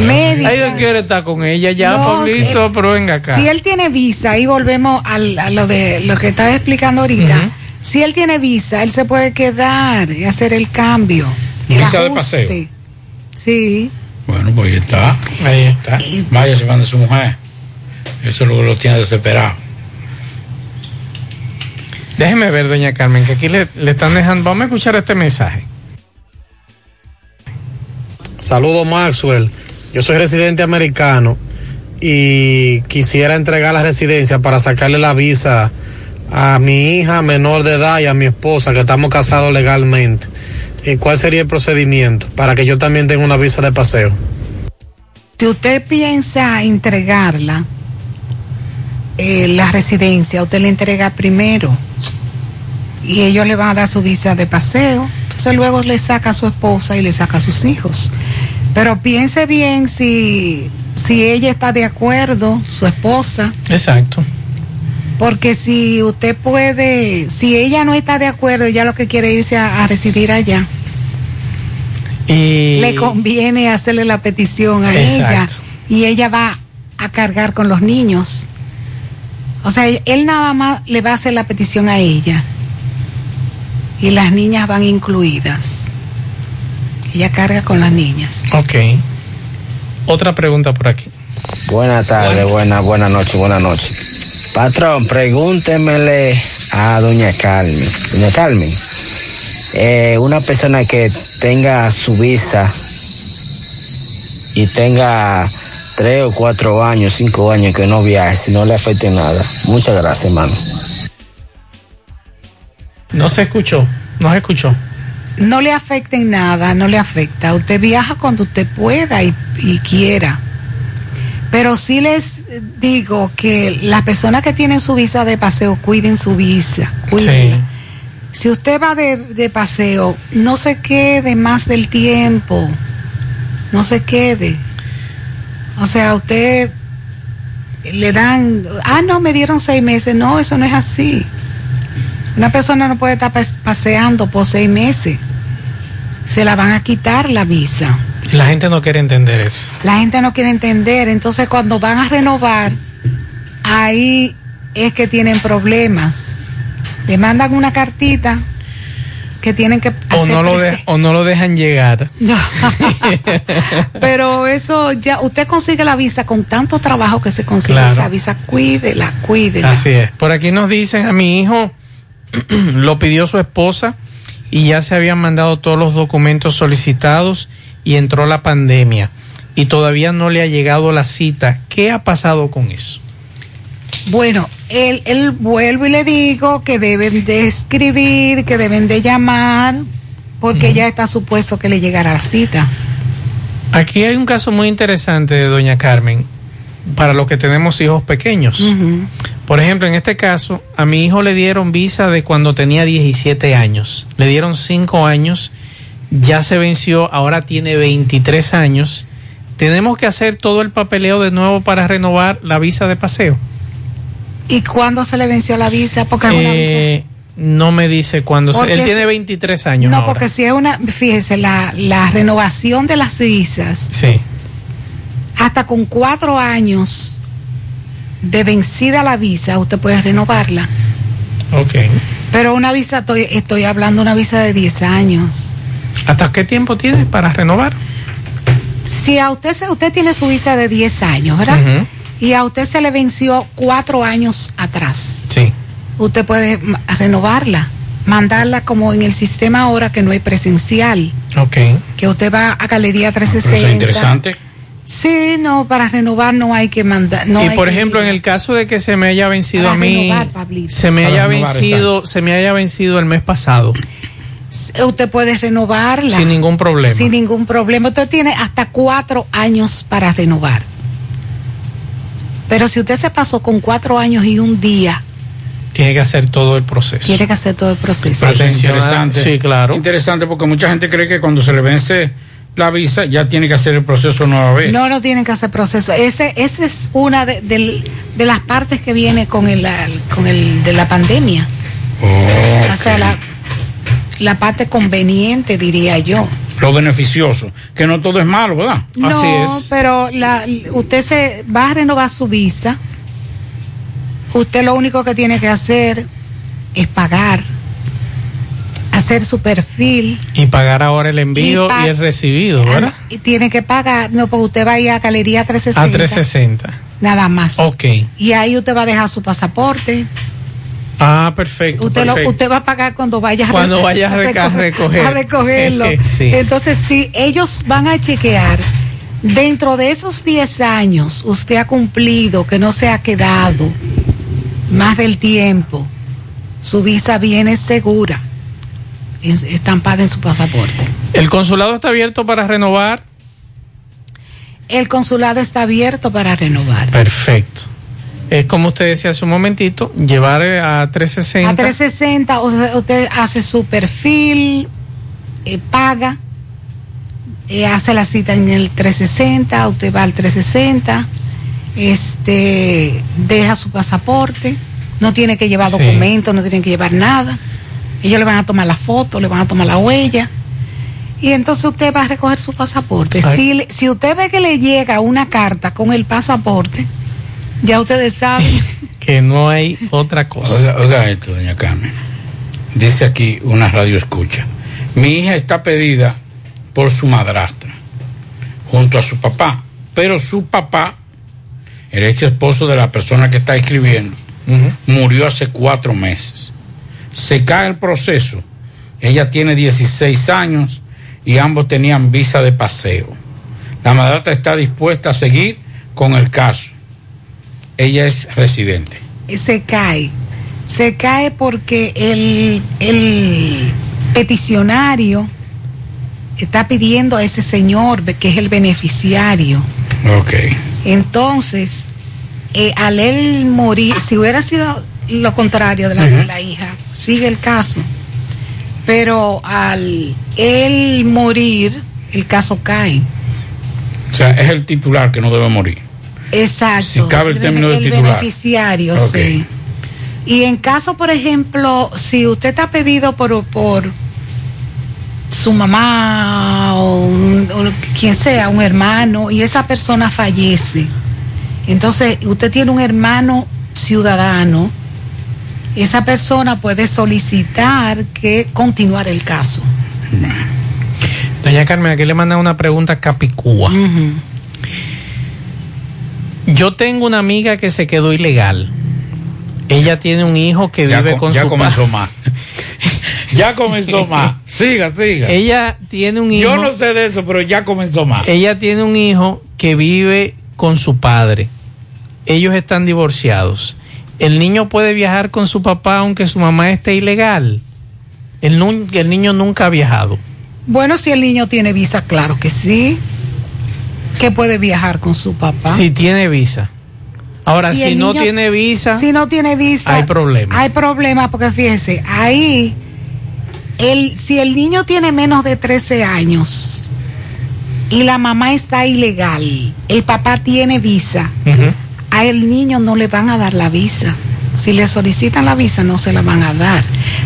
médica. Ay, yo quiero estar con ella ya, No, Pablito, eh, pero venga acá. Si él tiene visa, y volvemos al- a lo de lo que estaba explicando ahorita. Si él tiene visa, él se puede quedar y hacer el cambio. el Visa de paseo. Sí. Bueno, pues ahí está. Ahí está. Vaya, se manda su mujer. Eso es lo que lo tiene desesperado. Déjeme ver, doña Carmen, que aquí le, le están dejando. Vamos a escuchar este mensaje. Saludos Maxwell, yo soy residente americano y quisiera entregar la residencia para sacarle la visa a mi hija menor de edad y a mi esposa que estamos casados legalmente. ¿Y cuál sería el procedimiento para que yo también tenga una visa de paseo? Si usted piensa entregarla, eh, la residencia, usted le entrega primero y ellos le van a dar su visa de paseo. Entonces luego le saca a su esposa y le saca a sus hijos. Pero piense bien si, si ella está de acuerdo, su esposa, Exacto. porque si usted puede, si ella no está de acuerdo, ella lo que quiere es irse a, a residir allá, Y le conviene hacerle la petición a ella y ella va a cargar con los niños. O sea, él nada más le va a hacer la petición a ella y las niñas van incluidas. Ella carga con las niñas. Ok. Otra pregunta por aquí. Buenas tardes, buenas, buenas noches, buenas noches. Patrón, pregúntemele a doña Carmen. Doña Carmen, eh, una persona que tenga su visa y tenga tres o cuatro años, cinco años que no viaje, si no le afecte nada. Muchas gracias, hermano. No se escuchó, no se escuchó. No le afecta en nada, no le afecta. Usted viaja cuando usted pueda y, y quiera. Pero sí les digo que las personas que tienen su visa de paseo, cuiden su visa. Cuídenla. Si usted va de, de paseo, no se quede más del tiempo. No se quede. O sea, usted le dan, ah, no, me dieron seis meses. No, eso no es así. Una persona no puede estar pas- paseando por seis meses. Se la van a quitar la visa. La gente no quiere entender eso. La gente no quiere entender. Entonces, cuando van a renovar, ahí es que tienen problemas. Le mandan una cartita que tienen que O hacer no, lo de- o no lo dejan llegar. No. Pero eso ya, usted consigue la visa con tanto trabajo que se consigue Claro. esa visa. Cuídela, cuídela. Así es. Por aquí nos dicen, a mi hijo lo pidió su esposa y ya se habían mandado todos los documentos solicitados y entró la pandemia y todavía no le ha llegado la cita. ¿Qué ha pasado con eso? Bueno, él, él vuelvo y le digo que deben de escribir, que deben de llamar, porque ya está supuesto que le llegará la cita. Aquí hay un caso muy interesante de doña Carmen para los que tenemos hijos pequeños. Por ejemplo, en este caso, a mi hijo le dieron visa de cuando tenía 17 años. Le dieron 5 años, ya se venció, ahora tiene 23 años. Tenemos que hacer todo el papeleo de nuevo para renovar la visa de paseo. ¿Y cuándo se le venció la visa? Porque una visa. Eh, no me dice cuándo. se- Él tiene 23 años. No, ahora. porque si es una, fíjese, la, la renovación de las visas, Sí. hasta con cuatro años de vencida la visa, usted puede renovarla. Ok. Pero una visa, estoy, estoy hablando de una visa de 10 años. ¿Hasta qué tiempo tiene para renovar? Si a usted, usted tiene su visa de 10 años, ¿verdad? Ujú. Y a usted se le venció cuatro años atrás. Sí. Usted puede renovarla, mandarla como en el sistema ahora que no es presencial, Ok. que usted va a Galería 360. Eso es interesante. Sí, no, para renovar no hay que mandar. No y hay por que- ejemplo, en el caso de que se me haya vencido Para a mí, renovar, Pablito. se me Para haya renovar, vencido, se me haya vencido el mes pasado, usted puede renovarla. sin ningún problema. Sin ningún problema. Usted tiene hasta cuatro años para renovar. Pero si usted se pasó con cuatro años y un día, Tiene que hacer todo el proceso. tiene que hacer todo el proceso. A- interesante. sí, claro. Interesante porque mucha gente cree que cuando se le vence la visa ya tiene que hacer el proceso nueva vez. No, no tienen que hacer proceso. Ese, ese es una de, las partes que viene con el, con el de la pandemia. O sea, la, la parte conveniente, diría yo. Lo beneficioso, que no todo es malo, ¿verdad? No, pero la, usted se va a renovar su visa. Usted lo único que tiene que hacer es pagar, hacer su perfil Y pagar ahora el envío Y el recibido, ¿verdad? y tiene que pagar. No, porque usted va a ir a Galería 360. A 360. Nada más. Ok. Y ahí usted va a dejar su pasaporte. Ah, perfecto. Usted, lo- perfecto. usted va a pagar cuando vaya Cuando vaya a reca- recoger. a recogerlo. Sí. Entonces, si ellos van a chequear, dentro de esos 10 años, usted ha cumplido, que no se ha quedado más del tiempo, su visa viene segura, es- estampada en su pasaporte. El consulado está abierto para renovar. El consulado está abierto para renovar. Perfecto. Es como usted decía hace un momentito, llevar eh, a 360. A 360, o sea, usted hace su perfil, eh, paga, eh, hace la cita en el 360, usted va al 360, este, deja su pasaporte, no tiene que llevar Sí. documentos, no tiene que llevar nada. Ellos le van a tomar la foto, le van a tomar la huella. Y entonces usted va a recoger su pasaporte. Si usted ve que le llega una carta con el pasaporte, ya ustedes saben. Que no hay otra cosa. Oiga, oiga esto, doña Carmen. Dice aquí una radio escucha. Mi hija está pedida por su madrastra, junto a su papá, pero su papá, el ex esposo de la persona que está escribiendo, murió hace cuatro meses. Se cae el proceso. Ella tiene 16 años y ambos tenían visa de paseo. La madrastra está dispuesta a seguir con el caso. Ella es residente. se cae. Se cae porque el, el peticionario está pidiendo a ese señor que es el beneficiario. Ok. Entonces, eh, al él morir, si hubiera sido lo contrario de la, de la hija, sigue el caso. Pero al él morir, el caso cae. O sea, es el titular que no debe morir. Exacto. Si cabe el término beneficiario, sí. Y en caso, por ejemplo, si usted está pedido por, por su mamá o, un- o quien sea, un hermano, y esa persona fallece, entonces usted tiene un hermano ciudadano, esa persona puede solicitar que continuar el caso. Doña Carmen, aquí le mandan una pregunta a Capicúa. Yo tengo una amiga que se quedó ilegal. Ella tiene un hijo que Ya vive co- con ya su comenzó más. ya comenzó más. Siga, siga. Ella tiene un hijo. Yo no sé de eso, pero ya comenzó más. Ella tiene un hijo que vive con su padre. Ellos están divorciados. El niño puede viajar con su papá aunque su mamá esté ilegal. El niño nunca ha viajado. Bueno, si el niño tiene visa, claro que sí, que puede viajar con su papá. Si tiene visa. Ahora, si, no niño- tiene visa, Si no tiene visa. hay problema. Hay problema porque fíjese, ahí, el, si el niño tiene menos de 13 años y la mamá está ilegal, el papá tiene visa, a el niño no le van a dar la visa. Si le solicitan la visa, no se la van a dar.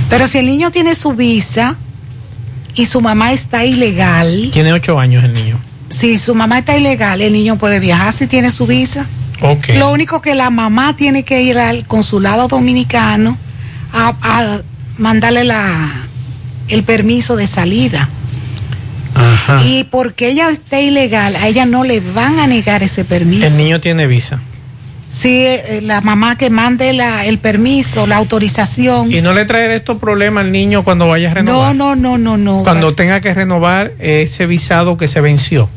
Pero si el niño tiene su visa y su mamá está ilegal, tiene ocho años el niño. Si su mamá está ilegal, el niño puede viajar si tiene su visa. Lo único que la mamá tiene que ir al consulado dominicano a, a mandarle la, el permiso de salida. Ajá. Y porque ella esté ilegal, a ella no le van a negar ese permiso. El niño tiene visa. Sí, eh, la mamá que mande la, el permiso, la autorización. Y no le traerá estos problemas al niño cuando vaya a No, renovar. no, no, no, no. Cuando tenga que renovar ese visado que se venció.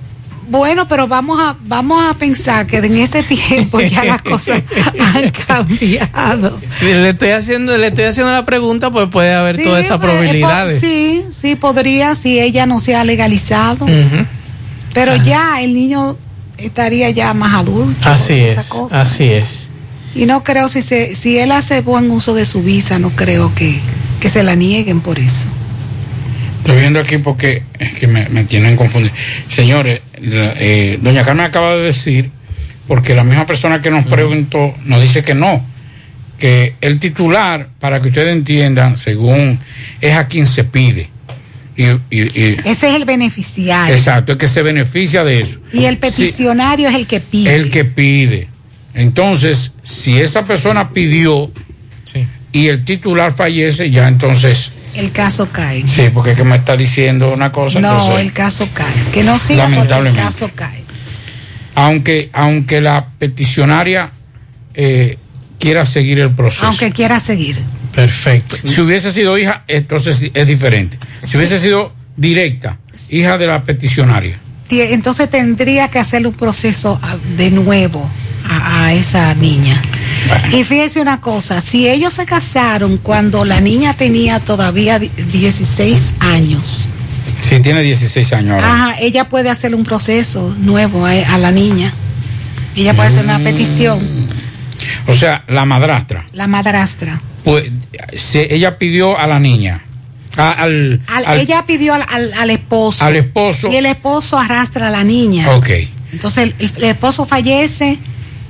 Bueno, pero vamos a vamos a pensar que en ese tiempo ya las cosas han cambiado. Sí, Le estoy haciendo, le estoy haciendo la pregunta, pues puede haber Sí, todas esas pues, probabilidades. eh, po- Sí, sí, podría si ella no se ha legalizado. Pero ya el niño estaría ya más adulto. Así es, cosa. así es. Y no creo si se, si él hace buen uso de su visa, no creo que, que se la nieguen por eso. Estoy viendo aquí porque es que me, me tienen confundido. Señores, eh, doña Carmen acaba de decir, porque la misma persona que nos preguntó nos dice que no, que el titular, para que ustedes entiendan, según es a quien se pide. Y, y- y- Ese es el beneficiario. exacto, es que se beneficia de eso. Y el peticionario es el que pide. El que pide. Entonces, si esa persona pidió y el titular fallece, ya entonces, El caso cae. sí, porque es que me está diciendo una cosa. No, entonces, el caso cae. Que no siga porque el caso cae. aunque aunque la peticionaria eh, quiera seguir el proceso. Aunque quiera seguir. Perfecto. Si hubiese sido hija, entonces es diferente. Si hubiese sido directa, hija de la peticionaria. Entonces tendría que hacerle un proceso de nuevo a, a esa niña. Y fíjese una cosa, si ellos se casaron cuando la niña tenía todavía di- 16 años, Si tiene 16 años ahora. ajá, ella puede hacerle un proceso nuevo a, a la niña. Ella puede hacer una Mm. petición, O sea, la madrastra. la madrastra. Pues, se- ella pidió a la niña. a- al, Al- al- ella pidió al, al- al esposo. Al esposo. Y el esposo arrastra a la niña. Ok. Entonces el, el esposo fallece,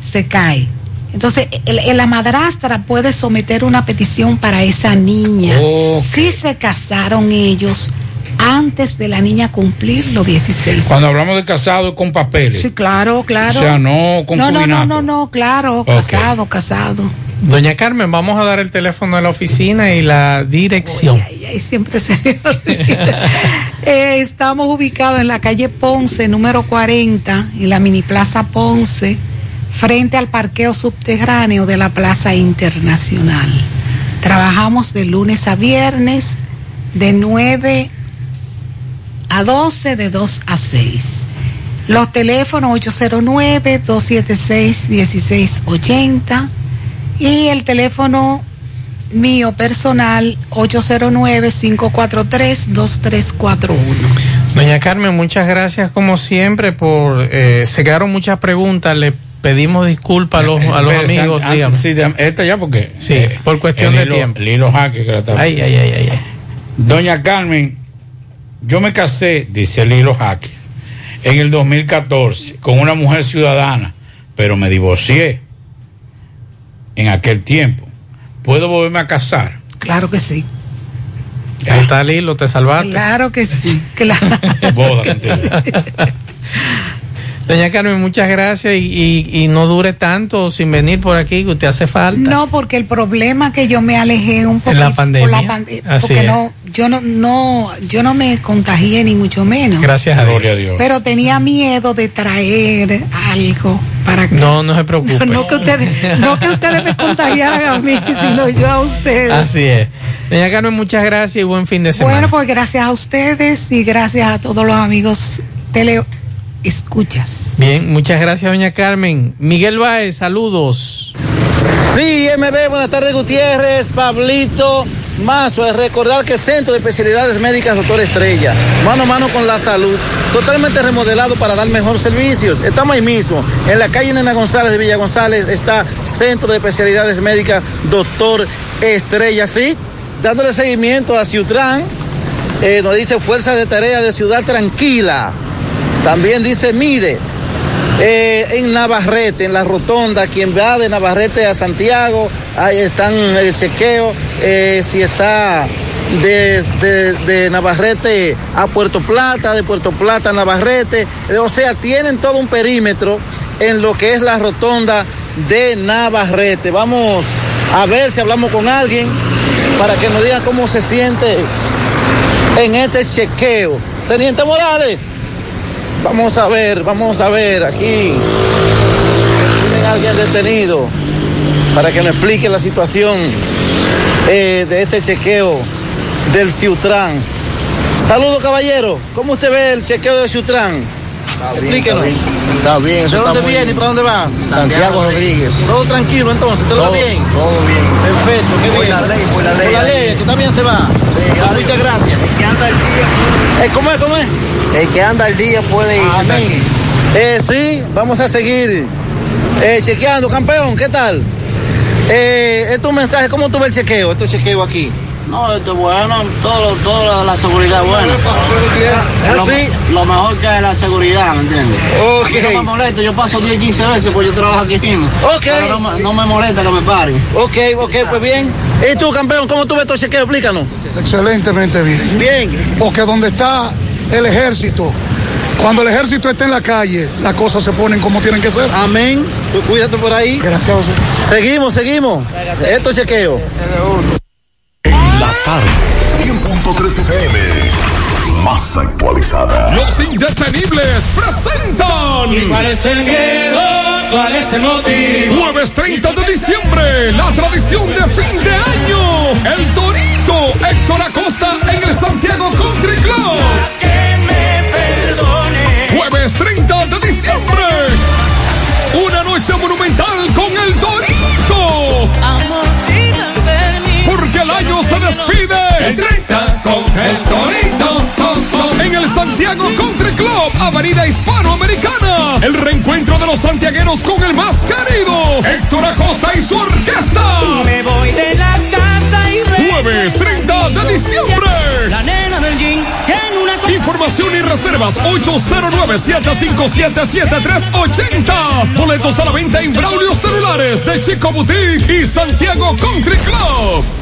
se cae. Entonces el- el- la madrastra puede someter una petición para esa niña. Ok. Si se casaron ellos antes de la niña cumplir los 16. Cuando hablamos de casado con papeles. Sí, claro, claro. O sea, no no, no, concubinato. no, no, no, claro, casado, casado. Doña Carmen, vamos a dar el teléfono de la oficina y la dirección. Ay, ay, siempre se me olvida. Eh, estamos ubicados en la calle Ponce, número 40, en la mini plaza Ponce, frente al parqueo subterráneo de la Plaza Internacional. Trabajamos de lunes a viernes, de 9 a 12, de 2 a 6. Los teléfonos 809-276-1680 y el teléfono mío personal 809-543-2341. Doña Carmen, muchas gracias como siempre por... Eh, se quedaron muchas preguntas, le pedimos disculpas a los, a los Espérese, amigos. antes- sí, de- esta ya porque. eh, Sí, por cuestión de hilo- tiempo. El hilo jaque que la está- Ay, ay, ay, ay, ay. Doña Carmen, yo me casé, dice el hilo jaque, en el 2014 con una mujer ciudadana, pero me divorcié en aquel tiempo. ¿Puedo volverme a casar? Claro que sí. Ahí está el hilo, te salvaste. Claro que sí. Claro. Boda, mentira. Doña Carmen, muchas gracias y, y- y no dure tanto sin venir por aquí, que usted hace falta. No, porque el problema que yo me alejé un poco En la pandemia. por la pande- Así porque es. no, yo no, no, yo no me contagié ni mucho menos. Gracias a Dios. Pero tenía miedo de traer algo para que No, no se preocupe. no que ustedes, no que ustedes me contagiaran a mí, sino yo a ustedes. Así es. Doña Carmen, muchas gracias y buen fin de semana. Bueno, pues gracias a ustedes y gracias a todos los amigos tele escuchas. Bien, muchas gracias, doña Carmen. Miguel Baez, saludos. Sí, MB, buenas tardes Gutiérrez, Pablito, Mazo, es recordar que Centro de Especialidades Médicas Doctor Estrella, mano a mano con la salud, totalmente remodelado para dar mejor servicios. Estamos ahí mismo, en la calle Nena González de Villa González está Centro de Especialidades Médicas Doctor Estrella, sí, dándole seguimiento a Ciutrán, eh, nos dice Fuerza de Tarea de Ciudad Tranquila, también dice Mide, eh, en Navarrete, en la rotonda, quien va de Navarrete a Santiago, ahí están el chequeo, eh, si está de, Navarrete a Puerto Plata, de Puerto Plata a Navarrete, eh, o sea, tienen todo un perímetro en lo que es la rotonda de Navarrete. Vamos a ver si hablamos con alguien para que nos diga cómo se siente en este chequeo. Teniente Morales. Vamos a ver, vamos a ver, aquí tienen a alguien detenido para que nos explique la situación eh, de este chequeo del Ciutrán. Saludos caballero, ¿cómo usted ve el chequeo del Ciutrán? Explíquenos. Está bien, ¿De dónde muy viene y para dónde va? Santiago Rodríguez. Todo tranquilo entonces, ¿te lo Todo- bien? todo bien. Perfecto, qué Por bien. la ley, por la ley. Por la ley, que también se va. Muchas gracias. día. Eh, ¿Cómo es, cómo es? El que anda al día puede irse Amén. tranquilo. Eh, sí, vamos a seguir eh, chequeando. Campeón, ¿qué tal? Eh, es un mensaje, ¿cómo tú ves el chequeo? Este chequeo aquí. No, esto es bueno, todo, todo la seguridad es buena. Lo, ¿Sí? lo mejor que es la seguridad, ¿me entiendes? Ok. A mí no me molesta, yo paso 10, 15 veces porque yo trabajo aquí mismo. Ok. Pero no, me- no me molesta que me paren. Ok, ok, pues bien. ¿Y tú, campeón, cómo tú ves tu chequeo? Explícanos. Excelentemente bien. Bien. Porque donde está el ejército, cuando el ejército está en la calle, las cosas se ponen como tienen que ser. Amén. Tú cuídate por ahí. Gracias. Seguimos, seguimos. Esto es chequeo. En la tarde, 100.3 FM. Más actualizada. Los indetenibles presentan. ¿Y cuál es el miedo? ¿Cuál es el motivo? Jueves 30 de diciembre, la tradición de fin de año. El Héctor Acosta en el Santiago Country Club. Que me perdone. Jueves 30 de diciembre. Una noche monumental con el enfermizo. Porque el año se despide. El 30 con el Torito. En el Santiago Country Club, Avenida Hispanoamericana. El reencuentro de los santiagueros con el más querido. Héctor Acosta y su orquesta. Me voy de la Jueves 30 de diciembre. La nena del jean en una Información y reservas 809-757-7380. Boletos a la venta en Braulio Celulares de Chico Boutique y Santiago Country Club.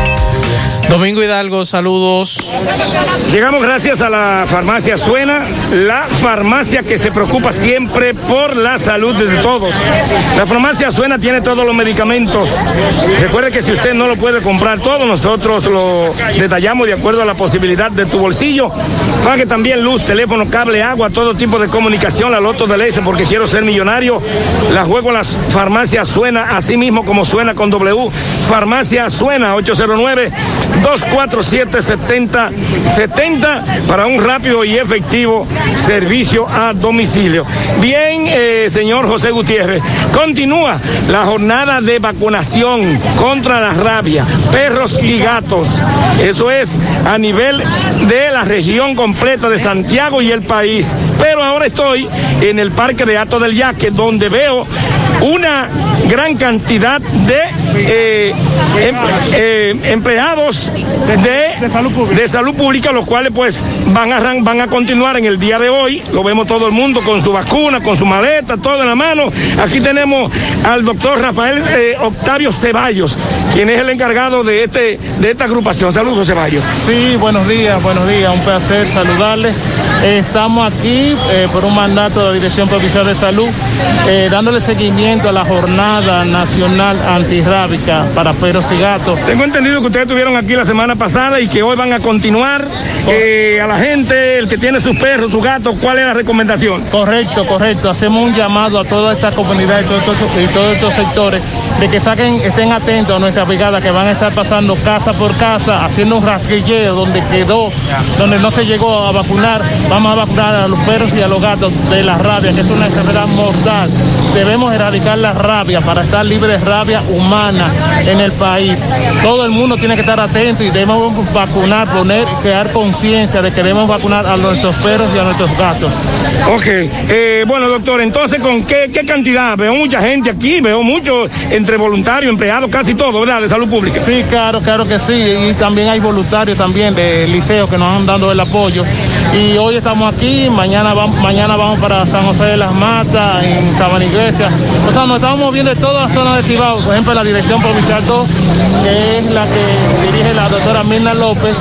Domingo Hidalgo, saludos. Llegamos gracias a la farmacia Suena, la farmacia que se preocupa siempre por la salud de todos. La farmacia Suena tiene todos los medicamentos. Recuerde que si usted no lo puede comprar todo, nosotros lo detallamos de acuerdo a la posibilidad de tu bolsillo. Pague también luz, teléfono, cable, agua, todo tipo de comunicación, la loto de leyes porque quiero ser millonario. La juego en las farmacias Suena, así mismo como suena con W. Farmacia Suena, 809 247 7070 para un rápido y efectivo servicio a domicilio. Bien, eh, señor José Gutiérrez, continúa la jornada de vacunación contra la rabia, perros y gatos. Eso es a nivel de la región completa de Santiago y el país. Pero ahora estoy en el Parque de Ato del Yaque, donde veo una gran cantidad de eh, em- eh, empleados de, salud pública, los cuales pues van a, van a continuar en el día de hoy. Lo vemos todo el mundo con su vacuna, con su maleta, todo en la mano. Aquí tenemos al doctor Rafael eh, Octavio Ceballos, quien es el encargado de, este, de esta agrupación. Saludos, Ceballos. Sí, buenos días, buenos días, un placer saludarles. Estamos aquí por un mandato de la Dirección Provincial de Salud, dándole seguimiento a la Jornada Nacional Antirrábica para Perros y Gatos. Tengo entendido que ustedes estuvieron aquí la semana pasada y que hoy van a continuar. Eh, a la gente, el que tiene sus perros, sus gatos, ¿cuál es la recomendación? Correcto, correcto. Hacemos un llamado a toda esta comunidad y todos estos, y todos estos sectores de que saquen, estén atentos a nuestra brigada que van a estar pasando casa por casa, haciendo un rastrilleo donde quedó, donde no se llegó a vacunar. Vamos a vacunar a los perros y a los gatos de la rabia, que es una enfermedad mortal. Debemos erradicar la rabia para estar libre de rabia humana en el país. Todo el mundo tiene que estar atento y debemos vacunar, poner, crear conciencia de que debemos vacunar a nuestros perros y a nuestros gatos. Ok, eh, bueno doctor, entonces ¿con qué, qué cantidad? Veo mucha gente aquí, veo mucho entre voluntarios, empleados, casi todo, ¿verdad? De salud pública. Sí, claro, claro que sí. Y también hay voluntarios también de liceo que nos han dado el apoyo. Y hoy estamos aquí, mañana vamos, mañana vamos para San José de las Matas, en Sabana Iglesia. O sea, nos estamos moviendo de toda la zona de Cibao, por ejemplo, la Dirección Provincial 2, que es la que dirige la doctora Mirna López,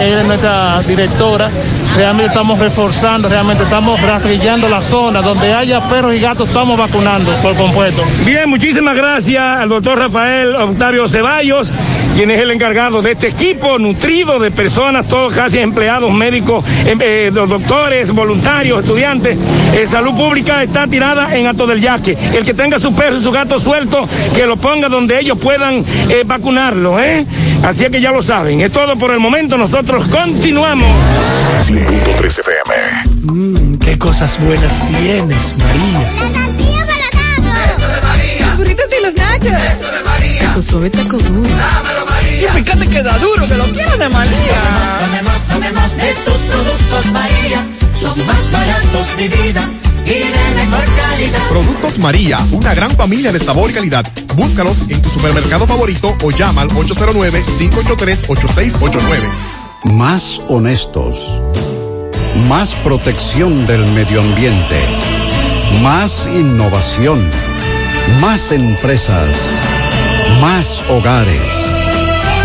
es nuestra directora. Realmente estamos reforzando, realmente estamos rastrillando la zona. Donde haya perros y gatos, estamos vacunando por completo. Bien, muchísimas gracias al doctor Rafael Octavio Ceballos, quien es el encargado de este equipo nutrido de personas, todos casi empleados, médicos, em- eh, los doctores, voluntarios, estudiantes. Eh, salud pública está tirada en Ato del Yaque. El que tenga su perro y su gato suelto, que lo ponga donde ellos puedan eh, vacunarlo. ¿eh? Así es que ya lo saben. Es todo por el momento. Nosotros continuamos. 100.3 FM. Mmm, qué cosas buenas tienes, María. Los burritos y los nachos. Eso de María. Taco suave, taco duro. Dámelo, María. Y fíjate que da duro, que lo quiero de María. Tomemos, tomemos de tus productos, María. Son más baratos, mi vida. Y de mejor calidad. Productos María, una gran familia de sabor y calidad. Búscalos en tu supermercado favorito o llama al 809-583-8689. Más honestos. Más protección del medio ambiente. Más innovación. Más empresas. Más hogares.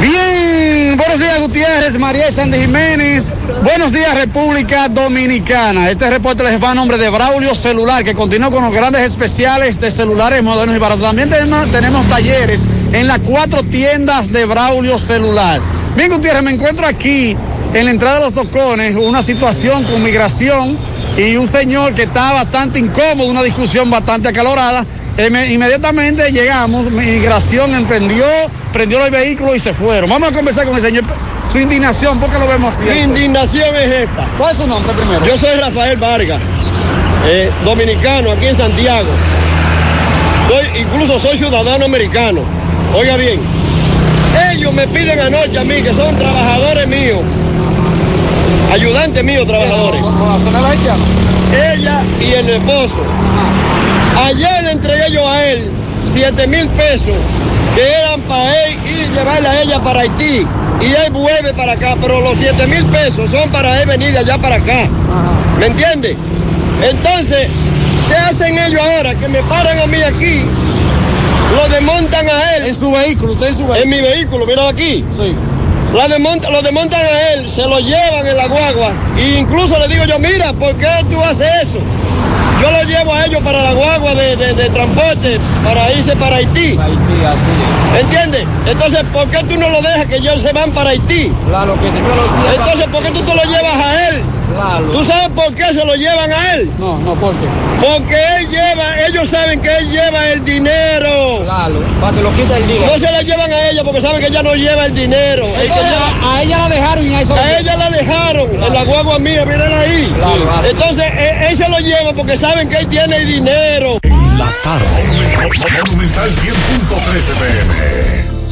Bien, buenos días Gutiérrez, María Sandy Jiménez. Buenos días República Dominicana. Este reporte les va a nombre de Braulio Celular, que continúa con los grandes especiales de celulares modernos y baratos. También tenemos, tenemos talleres en las cuatro tiendas de Braulio Celular. Bien, Gutiérrez, me encuentro aquí en la entrada de los tocones, una situación con migración y un señor que está bastante incómodo, una discusión bastante acalorada. Eh, me- inmediatamente llegamos, migración emprendió, prendió el vehículo y se fueron. Vamos a conversar con el señor. Su indignación, ¿por qué lo vemos así? Mi indignación es esta. ¿Cuál es su nombre primero? Yo soy Rafael Vargas, eh, dominicano aquí en Santiago. Soy, incluso soy ciudadano americano. Oiga bien, ellos me piden anoche a mí, que son trabajadores míos, ayudantes míos, trabajadores. Ella y el esposo. Ayer le entregué yo a él 7 mil pesos que eran para él y llevarla a ella para Haití. Y él vuelve para acá, pero los 7 mil pesos son para él venir de allá para acá. ¿Me entiende? Entonces, ¿qué hacen ellos ahora? Que me paran a mí aquí, lo desmontan a él. En su vehículo, usted en su vehículo. En mi vehículo, mira aquí. Sí. La desmonta- lo desmontan a él, se lo llevan en la guagua. E incluso le digo yo, mira, ¿por qué tú haces eso? Yo lo llevo a ellos para la guagua de, de- de transporte, para irse para Haití. Haití, así ¿Entiendes? Entonces, ¿por qué tú no lo dejas que ellos se van para Haití? Claro, que si se lo lleva- Entonces, ¿por qué tú te lo llevas a él? Claro. ¿Tú sabes por qué se lo llevan a él? No, no, ¿por qué? Porque él lleva, ellos saben que él lleva el dinero. Claro, para que lo quite el dinero. No se la llevan a ella porque saben que ella no lleva el dinero. El lleva- a, a ella la dejaron y a eso a ella la dejaron en la guagua mía, miren ahí. Claro. Entonces, él, él se lo lleva porque saben que él tiene el dinero. La tarde. Monumental 100.13 pm.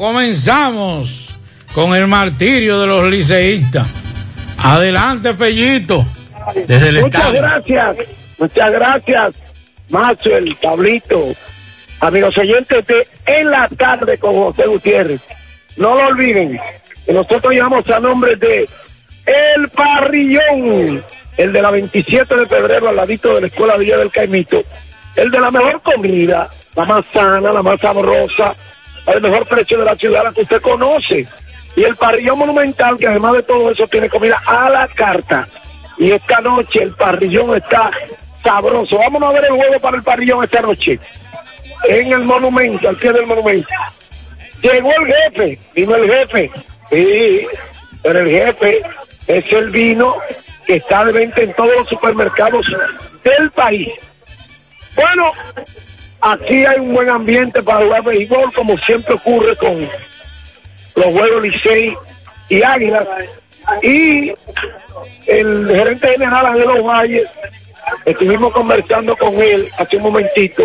Comenzamos con el martirio de los liceístas. Adelante, Fellito. Desde el Muchas estadio. gracias, muchas gracias, Maxwell, Pablito, amigos oyentes de En la Tarde con José Gutiérrez. No lo olviden, que nosotros llamamos a nombre de El Parrillón, el de la 27 de febrero al ladito de la Escuela Villa del Caimito, el de la mejor comida, la más sana, la más sabrosa, al mejor precio de la ciudad, la que usted conoce. Y el Parrillón Monumental, que además de todo eso tiene comida a la carta. Y esta noche el parrillón está sabroso. Vamos a ver el juego para el parrillón esta noche. En el monumento, al pie del monumento. Llegó el jefe, vino el jefe. Sí, pero el jefe es el vino que está de venta en todos los supermercados del país. Bueno, aquí hay un buen ambiente para jugar béisbol, como siempre ocurre con los juegos Licey y Águilas. Y el gerente general de los Valles, estuvimos conversando con él hace un momentito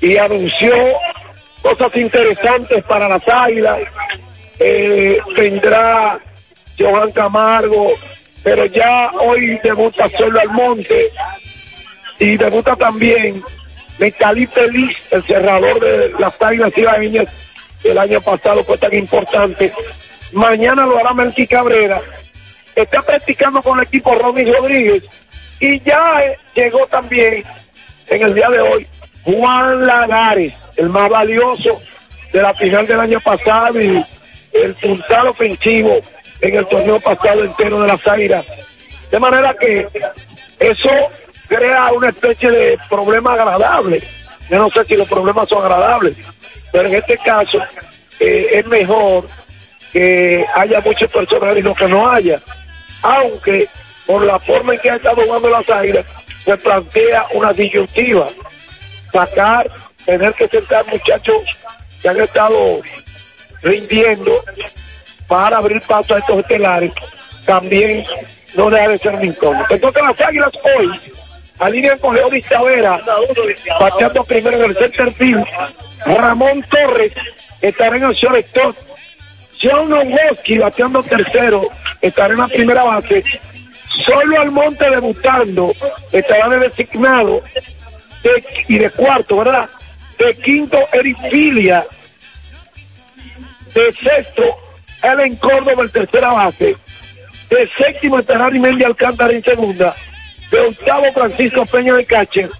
y anunció cosas interesantes para las águilas. Eh, vendrá Johan Camargo, pero ya hoy debuta Solo Almonte y debuta también Metalí Feliz, el cerrador de las águilas ibaeñas el año pasado fue tan importante. Mañana lo hará Melqui Cabrera. Está practicando con el equipo Ronnie Rodríguez. Y ya eh, llegó también en el día de hoy Juan Lagares, el más valioso de la final del año pasado y el puntal ofensivo en el torneo pasado entero de las Águilas. De manera que eso crea una especie de problema agradable. Yo no sé si los problemas son agradables, pero en este caso eh, es mejor que haya muchas personas y no que no haya. Aunque por la forma en que ha estado jugando las águilas, se plantea una disyuntiva. Sacar, tener que sentar muchachos que han estado rindiendo para abrir paso a estos estelares, también no deja de ser un incómodo. Entonces las águilas hoy alinean con Leodis Tavera, bateando primero en el center field, Ramón Torres estará en el shortstop. John Owoski bateando tercero, estará en la primera base. Solo Almonte debutando, estará de designado de- y de cuarto, ¿verdad? De quinto, Erifilia. De sexto, Ellen Córdoba en tercera base. De séptimo estará Rimendi Alcántara en segunda. De octavo, Francisco Peña de Cacher.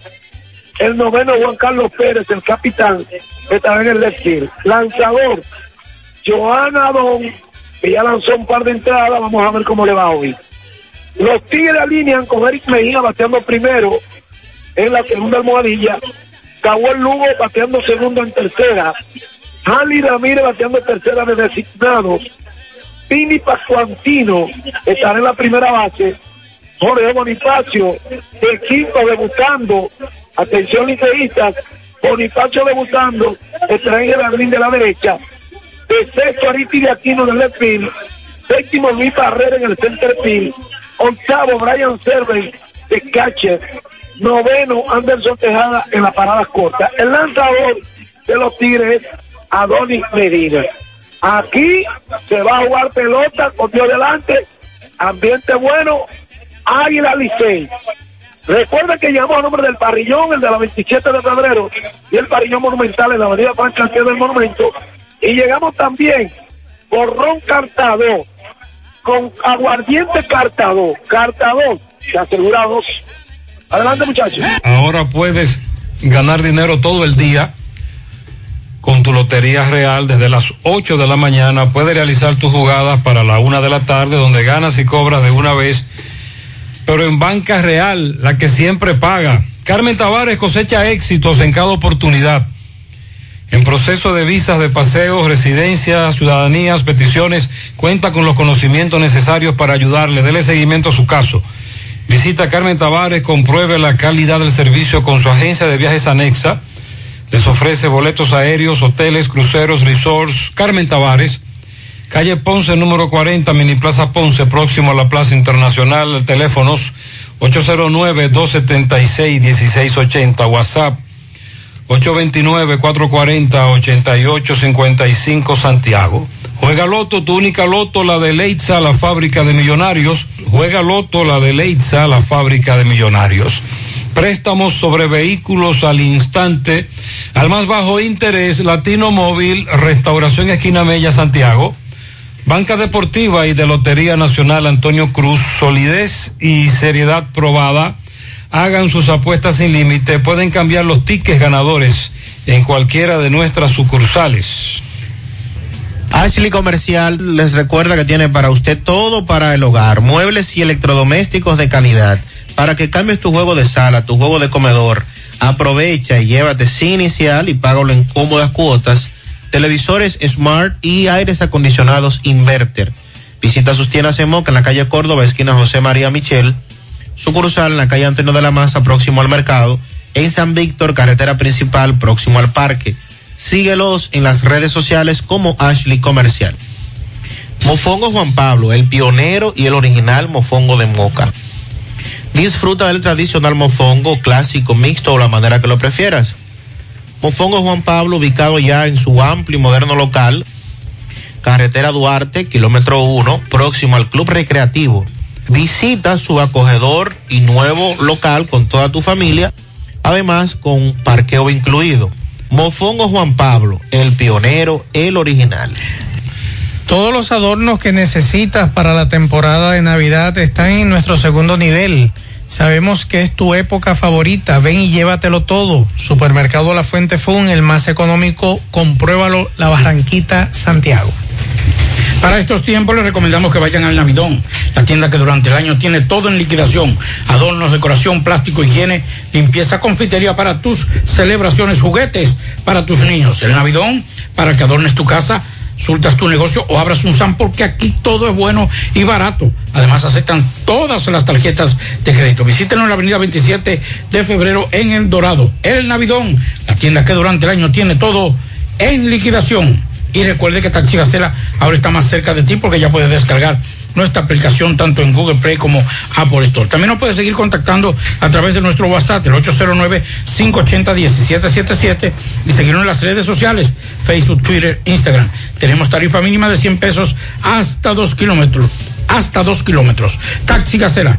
El noveno, Juan Carlos Pérez, el capitán, estará en el left. Lanzador, Joana Don, que ya lanzó un par de entradas, vamos a ver cómo le va hoy. Los Tigres alinean con Eric Mejía bateando primero en la segunda almohadilla. Cahuel Lugo bateando segundo en tercera. Jali Ramírez bateando tercera de designados. Pini Pascuantino estará en la primera base. Jorge Bonifacio, de quinto debutando. Atención liceístas. Bonifacio debutando. El jardín de la derecha. De sexto, Ariti Aquino en el left field. Séptimo, Luis Barrera en el center field. Octavo, Brian Serven de catcher. Noveno, Anderson Tejada en la parada corta. El lanzador de los Tigres es Adonis Medina. Aquí se va a jugar pelota, con Dios delante, ambiente bueno, Águila Licey. Recuerda que llamó a nombre del parrillón, el de la 27 de febrero, y el parrillón monumental en la avenida Franca del Monumento. Y llegamos también por Ron Cartado, con aguardiente Cartado. Cartado, se asegurados. Adelante, muchachos. Ahora puedes ganar dinero todo el día con tu Lotería Real desde las 8 de la mañana. Puedes realizar tus jugadas para la una de la tarde, donde ganas y cobras de una vez. Pero en Banca Real, la que siempre paga. Carmen Tavares cosecha éxitos en cada oportunidad. En proceso de visas de paseos, residencias, ciudadanías, peticiones, cuenta con los conocimientos necesarios para ayudarle. Dele seguimiento a su caso. Visita Carmen Tavares, compruebe la calidad del servicio con su agencia de viajes anexa. Les ofrece boletos aéreos, hoteles, cruceros, resorts. Carmen Tavares, calle Ponce número 40, Mini Plaza Ponce, próximo a la Plaza Internacional. Teléfonos 809-276-1680, WhatsApp 829-440-8855 Santiago. Juega Loto, tu única Loto, la de Leitza, la fábrica de millonarios. Juega Loto, la de Leitza, la fábrica de millonarios. Préstamos sobre vehículos al instante, al más bajo interés, Latino Móvil, Restauración Esquina Mella, Santiago. Banca Deportiva y de Lotería Nacional Antonio Cruz, solidez y seriedad probada. Hagan sus apuestas sin límite, pueden cambiar los tickets ganadores en cualquiera de nuestras sucursales. Ashley Comercial les recuerda que tiene para usted todo para el hogar, muebles y electrodomésticos de calidad, para que cambies tu juego de sala, tu juego de comedor. Aprovecha y llévate sin inicial y págalo en cómodas cuotas. Televisores Smart y aires acondicionados Inverter. Visita sus tiendas en Moca en la calle Córdoba, esquina José María Michel. Sucursal en la calle Antonio de la Maza, próximo al mercado. En San Víctor, carretera principal, próximo al parque. Síguelos en las redes sociales como Ashley Comercial. Mofongo Juan Pablo, el pionero y el original mofongo de Moca. Disfruta del tradicional mofongo clásico, mixto o la manera que lo prefieras. Mofongo Juan Pablo, ubicado ya en su amplio y moderno local, carretera Duarte, kilómetro 1, próximo al Club Recreativo. Visita su acogedor y nuevo local con toda tu familia, además con parqueo incluido. Mofongo Juan Pablo, el pionero, el original. Todos los adornos que necesitas para la temporada de Navidad están en nuestro segundo nivel. Sabemos que es tu época favorita. Ven y llévatelo todo. Supermercado La Fuente Fun, el más económico. Compruébalo, La Barranquita, Santiago. Para estos tiempos les recomendamos que vayan al Navidón, la tienda que durante el año tiene todo en liquidación, adornos, decoración, plástico, higiene, limpieza, confitería para tus celebraciones, juguetes para tus niños. El Navidón, para que adornes tu casa, surtas tu negocio o abras un SAM porque aquí todo es bueno y barato. Además aceptan todas las tarjetas de crédito. Visítenos en la avenida 27 de febrero en El Dorado. El Navidón, la tienda que durante el año tiene todo en liquidación. Y recuerde que Taxi Gacela ahora está más cerca de ti porque ya puedes descargar nuestra aplicación tanto en Google Play como Apple Store. También nos puede seguir contactando a través de nuestro WhatsApp, el 809-580-1777 y seguirnos en las redes sociales, Facebook, Twitter, Instagram. Tenemos tarifa mínima de 100 pesos hasta 2 kilómetros. Hasta 2 kilómetros. Taxi Gacela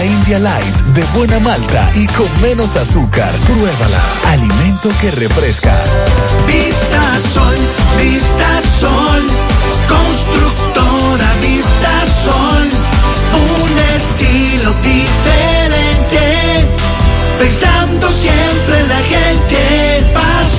India Light de buena malta y con menos azúcar. Pruébala. Alimento que refresca. Vista Sol, Vista Sol, constructora Vista Sol, un estilo diferente, pensando siempre en la gente,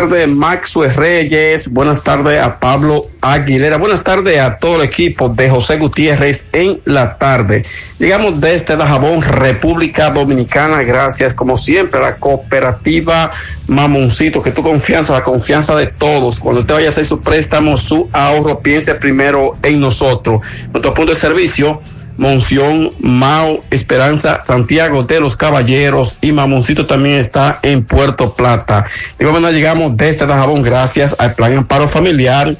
tardes, Maxwell Reyes. Buenas tardes a Pablo Aguilera. Buenas tardes a todo el equipo de José Gutiérrez en la tarde. Llegamos desde Dajabón, República Dominicana. Gracias, como siempre, a la cooperativa Mamoncito, que tu confianza, la confianza de todos. Cuando usted vaya a hacer su préstamo, su ahorro, piense primero en nosotros. Nuestro punto de servicio. Monción, Mao, Esperanza, Santiago de los Caballeros y Mamoncito también está en Puerto Plata. De llegamos desde Dajabón gracias al Plan Amparo Familiar,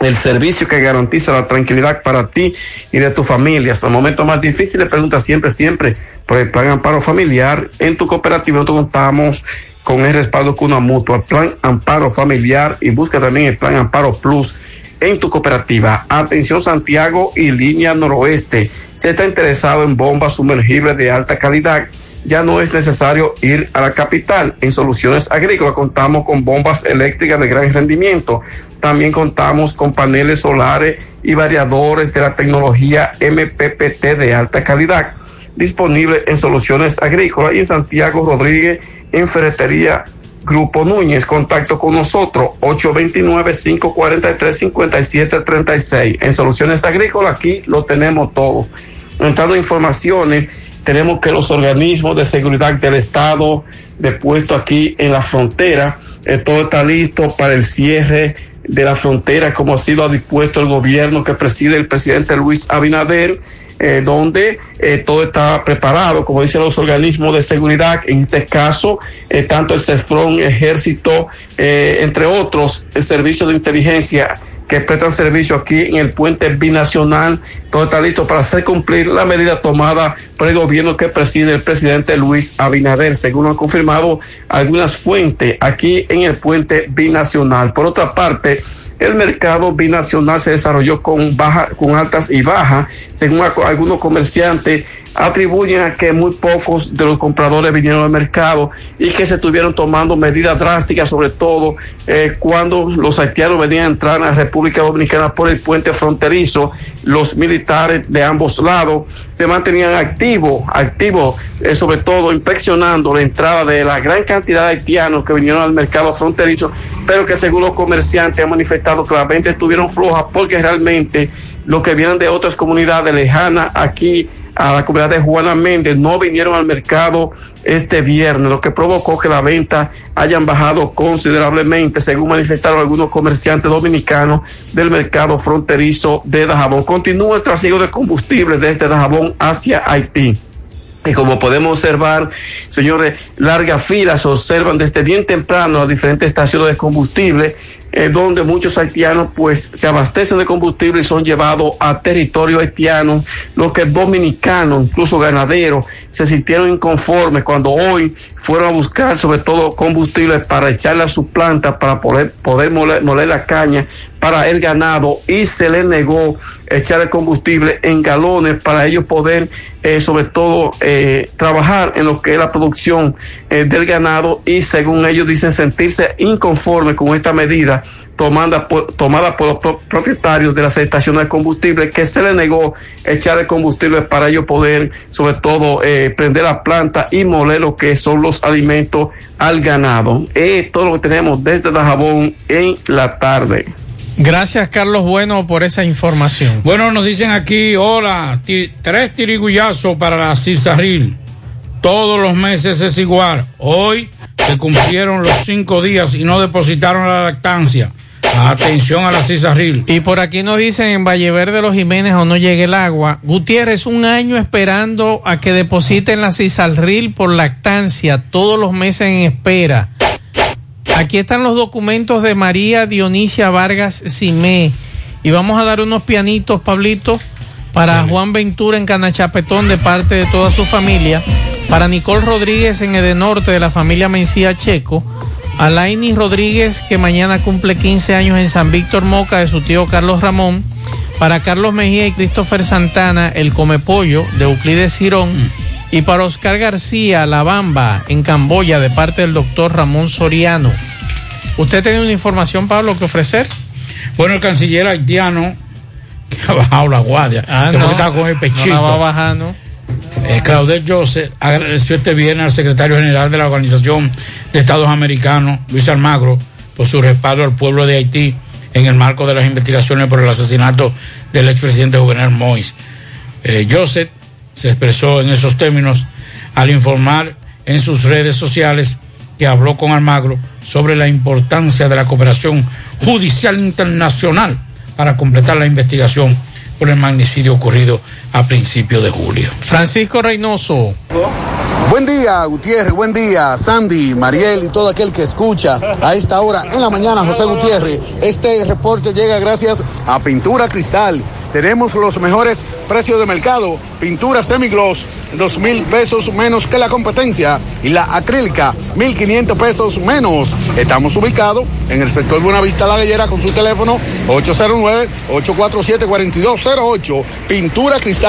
el servicio que garantiza la tranquilidad para ti y de tu familia. Hasta el momento más difícil, pregunta siempre, siempre por el Plan Amparo Familiar. En tu cooperativa nosotros contamos con el respaldo con una mutua, Plan Amparo Familiar y busca también el Plan Amparo Plus en tu cooperativa. Atención Santiago y línea noroeste. Si está interesado en bombas sumergibles de alta calidad, ya no es necesario ir a la capital. En soluciones agrícolas contamos con bombas eléctricas de gran rendimiento. También contamos con paneles solares y variadores de la tecnología MPPT de alta calidad. Disponible en soluciones agrícolas y en Santiago Rodríguez en ferretería Grupo Núñez, contacto con nosotros, 829-543-5736. En Soluciones Agrícolas, aquí lo tenemos todos. Entrando en informaciones, tenemos que los organismos de seguridad del Estado, de puesto aquí en la frontera, eh, todo está listo para el cierre de la frontera, como ha sido dispuesto el gobierno que preside el presidente Luis Abinader eh, donde eh, todo está preparado, como dicen los organismos de seguridad, en este caso, eh, tanto el CEFRON, Ejército, eh, entre otros, el Servicio de Inteligencia que prestan servicio aquí en el puente binacional, todo está listo para hacer cumplir la medida tomada por el gobierno que preside el presidente Luis Abinader, según han confirmado algunas fuentes aquí en el puente binacional. Por otra parte, el mercado binacional se desarrolló con baja, con altas y bajas, según algunos comerciantes. Atribuyen a que muy pocos de los compradores vinieron al mercado y que se estuvieron tomando medidas drásticas, sobre todo eh, cuando los haitianos venían a entrar a la República Dominicana por el puente fronterizo. Los militares de ambos lados se mantenían activos, activos, eh, sobre todo inspeccionando la entrada de la gran cantidad de haitianos que vinieron al mercado fronterizo, pero que según los comerciantes han manifestado que las ventas estuvieron flojas porque realmente los que vienen de otras comunidades lejanas aquí a la comunidad de Juana Méndez no vinieron al mercado este viernes, lo que provocó que la venta hayan bajado considerablemente, según manifestaron algunos comerciantes dominicanos del mercado fronterizo de Dajabón. Continúa el trasiego de combustible desde Dajabón hacia Haití. Y como podemos observar, señores, largas filas se observan desde bien temprano a diferentes estaciones de combustible, eh, donde muchos haitianos pues se abastecen de combustible y son llevados a territorio haitiano, lo que dominicanos, incluso ganaderos, se sintieron inconformes cuando hoy fueron a buscar sobre todo combustible para echarle a sus plantas, para poder, poder moler, moler la caña para el ganado y se les negó echar el combustible en galones para ellos poder eh, sobre todo eh, trabajar en lo que es la producción eh, del ganado y según ellos dicen sentirse inconformes con esta medida tomada por, tomada por los pro- propietarios de las estaciones de combustible que se les negó echar el combustible para ellos poder sobre todo eh, prender la planta y moler lo que son los alimentos al ganado. Es todo lo que tenemos desde Dajabón en la tarde. Gracias, Carlos Bueno, por esa información. Bueno, nos dicen aquí, hola, tres tirigullazos para la Cisarril. Todos los meses es igual. Hoy se cumplieron los cinco días y no depositaron la lactancia. Atención a la Cisarril. Y por aquí nos dicen en Valleverde los Jiménez o no llegue el agua. Gutiérrez, un año esperando a que depositen la Cisalril por lactancia, todos los meses en espera. Aquí están los documentos de María Dionisia Vargas Simé. Y vamos a dar unos pianitos, Pablito, para Juan Ventura en Canachapetón de parte de toda su familia. Para Nicole Rodríguez en Edenorte de la familia Mencía Checo. A Laini Rodríguez que mañana cumple 15 años en San Víctor Moca de su tío Carlos Ramón. Para Carlos Mejía y Christopher Santana, el Come Pollo de Euclides Girón. Y para Oscar García, La Bamba, en Camboya, de parte del doctor Ramón Soriano. ¿Usted tiene una información, Pablo, que ofrecer? Bueno, el canciller haitiano, que ha bajado la guardia, Ah, que no. está con el pechito. No la va bajando. Eh, Claudel Joseph agradeció este viernes al secretario general de la Organización de Estados Americanos, Luis Almagro, por su respaldo al pueblo de Haití en el marco de las investigaciones por el asesinato del expresidente Juvenal Moïse. Eh, Joseph se expresó en esos términos al informar en sus redes sociales que habló con Almagro sobre la importancia de la cooperación judicial internacional para completar la investigación por el magnicidio ocurrido a principios de julio. Francisco Reynoso. Buen día, Gutiérrez, buen día, Sandy, Mariel y todo aquel que escucha a esta hora en la mañana, José Gutiérrez. Este reporte llega gracias a Pintura Cristal. Tenemos los mejores precios de mercado. Pintura semigloss, dos mil pesos menos que la competencia. Y la acrílica, mil quinientos pesos menos. Estamos ubicados en el sector Buenavista La Gallera con su teléfono 809-847-4208. Pintura Cristal.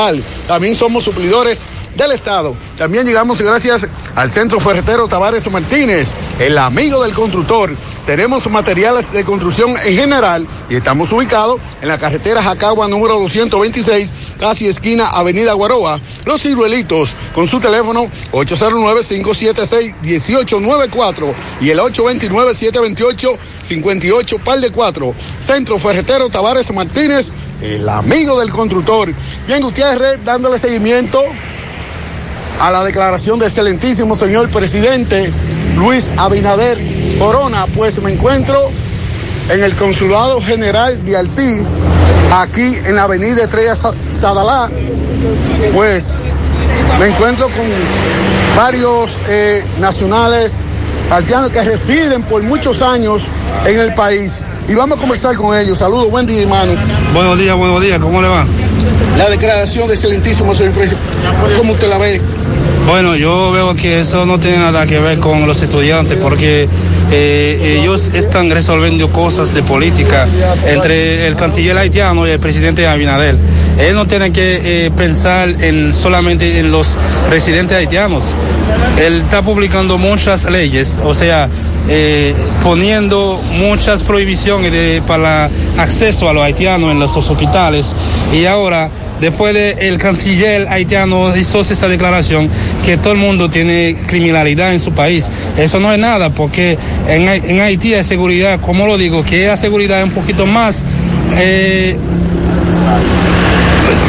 También somos suplidores del Estado. También llegamos gracias al Centro Ferretero Tavares Martínez, el amigo del constructor. Tenemos materiales de construcción en general y estamos ubicados en la carretera Jacagua número 226, casi esquina Avenida Guaroa. Los ciruelitos con su teléfono 809-576-1894 y el 829-728-58 par de 4. Centro Ferretero Tavares Martínez, el amigo del constructor. Bien, Gutiérrez, dándole seguimiento a la declaración del excelentísimo señor presidente Luis Abinader Corona, pues me encuentro en el Consulado General de Haití, aquí en la avenida Estrella Sa- Sadalá, pues me encuentro con varios eh, nacionales haitianos que residen por muchos años en el país y vamos a conversar con ellos. Saludos, buen día hermano. Buenos días, buenos días, ¿cómo le va? La declaración del excelentísimo señor presidente, ¿cómo usted la ve? Bueno, yo veo que eso no tiene nada que ver con los estudiantes porque eh, ellos están resolviendo cosas de política entre el canciller haitiano y el presidente Abinader. Él no tiene que eh, pensar en solamente en los residentes haitianos. Él está publicando muchas leyes, o sea, eh, poniendo muchas prohibiciones de- para acceso a los haitianos en los hospitales. Y ahora, después de el canciller haitiano hizo esa declaración que todo el mundo tiene criminalidad en su país. Eso no es nada, porque en, en Haití hay seguridad, como lo digo, que la seguridad es un poquito más... eh,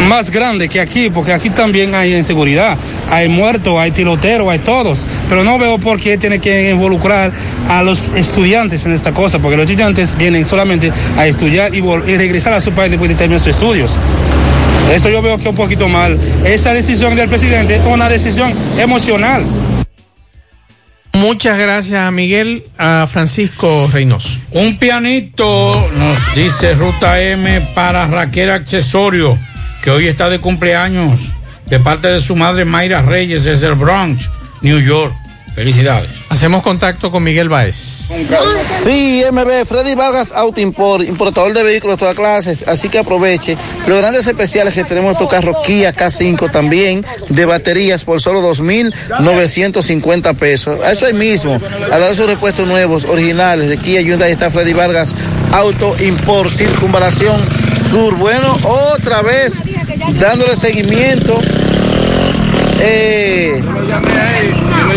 más grande que aquí, porque aquí también hay inseguridad, hay muertos, hay tiroteros, hay todos, pero no veo por qué tiene que involucrar a los estudiantes en esta cosa, porque los estudiantes vienen solamente a estudiar y, y regresar a su país después de terminar sus estudios. Eso yo veo que es un poquito mal. Esa decisión del presidente es una decisión emocional. Muchas gracias a Miguel, a Francisco Reynoso. Un pianito, nos dice Ruta M para Raquel Accesorio, que hoy está de cumpleaños, de parte de su madre Mayra Reyes, desde el Bronx, New York. Felicidades. Hacemos contacto con Miguel Baez. Sí, MB, Freddy Vargas Auto Import, importador de vehículos de todas clases, así que aproveche los grandes especiales que tenemos estos carros Kia K5 también, de baterías por solo 2.950 pesos. A eso ahí mismo, a dar sus repuestos nuevos, originales de Kia Hyundai está Freddy Vargas Auto Import, circunvalación sur. Bueno, otra vez dándole seguimiento eh,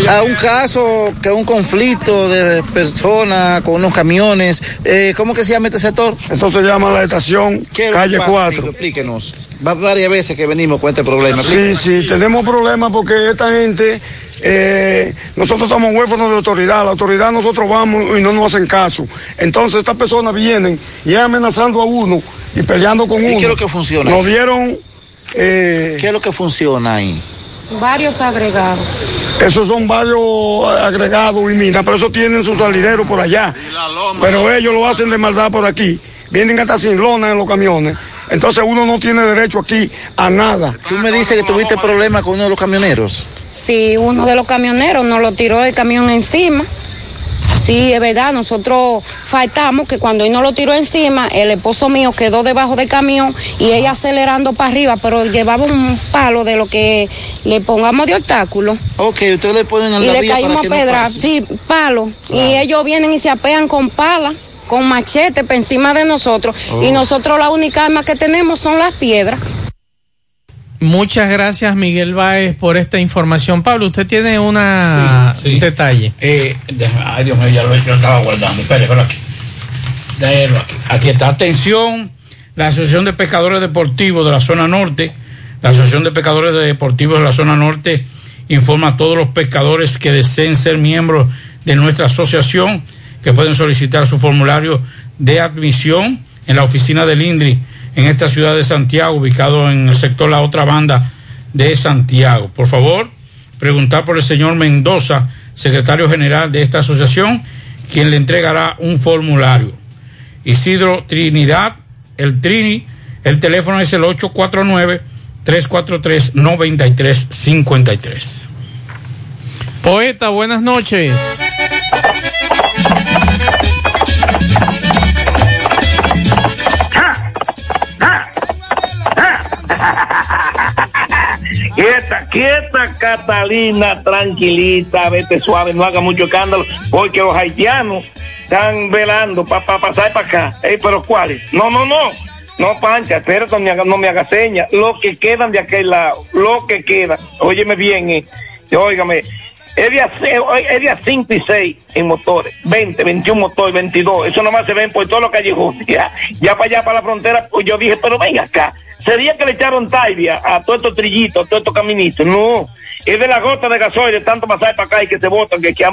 a un caso, que un conflicto de personas con unos camiones. Eh, ¿Cómo que se llama este sector? Eso se llama la estación ¿Qué calle pasa, 4. amigo? Explíquenos. Va varias veces que venimos con este problema. Sí, sí, tenemos problemas porque esta gente, eh, nosotros somos huérfanos de autoridad, la autoridad nosotros vamos y no nos hacen caso. Entonces estas personas vienen y amenazando a uno y peleando con ¿Y uno. qué es lo que funciona? Nos dieron, eh, ¿Qué es lo que funciona ahí? Varios agregados. esos son varios agregados y minas, pero eso tienen su salidero por allá. Pero ellos lo hacen de maldad por aquí. Vienen hasta sin lona en los camiones. Entonces uno no tiene derecho aquí a nada. Tú me dices que tuviste problemas con uno de los camioneros. Sí, uno de los camioneros nos lo tiró el camión encima. Sí, es verdad, nosotros faltamos que cuando él nos lo tiró encima, el esposo mío quedó debajo del camión y ella acelerando para arriba, pero llevaba un palo de lo que le pongamos de obstáculo. Ok, ustedes le ponen en Y la le caímos no pedra, sí, palo. Y ellos vienen y se apean con pala, con machete por encima de nosotros. Oh. Y nosotros la única arma que tenemos son las piedras. Muchas gracias, Miguel Baez, por esta información. Pablo, usted tiene una Sí, sí. un detalle. Eh, déjame- ay, Dios mío, ya lo, yo lo estaba guardando. Espere, espere aquí. Déjelo aquí. Aquí está. Atención, la Asociación de Pescadores Deportivos de la zona norte, la Asociación de Pescadores Deportivos de la zona norte informa a todos los pescadores que deseen ser miembros de nuestra asociación que pueden solicitar su formulario de admisión en la oficina del INDRI en esta ciudad de Santiago, ubicado en el sector La Otra Banda de Santiago. Por favor, preguntar por el señor Mendoza, secretario general de esta asociación, quien le entregará un formulario. Isidro Trinidad, el Trini, el teléfono es el 849-343-9353. Poeta, buenas noches. Quieta, quieta, Catalina, tranquilita, vete suave, no haga mucho escándalo, porque los haitianos están velando para pasar para acá. Pero ¿cuáles? No, no, no. No, Pancha, espérate, no me haga, señas. Lo que quedan de aquel lado, lo que queda. Óyeme bien, eh. Óigame. Es día, ce- es día 5 y 6 en motores, 20, 21 motores, 22. Eso nomás se ven por todos los callejones. Ya, ya para allá, para la frontera, pues yo dije, pero venga acá. Sería que le echaron taibia a todos estos trillitos, a todos estos caminitos. No, es de la gota de gasoil de tanto pasar para acá y que se botan. Que, que,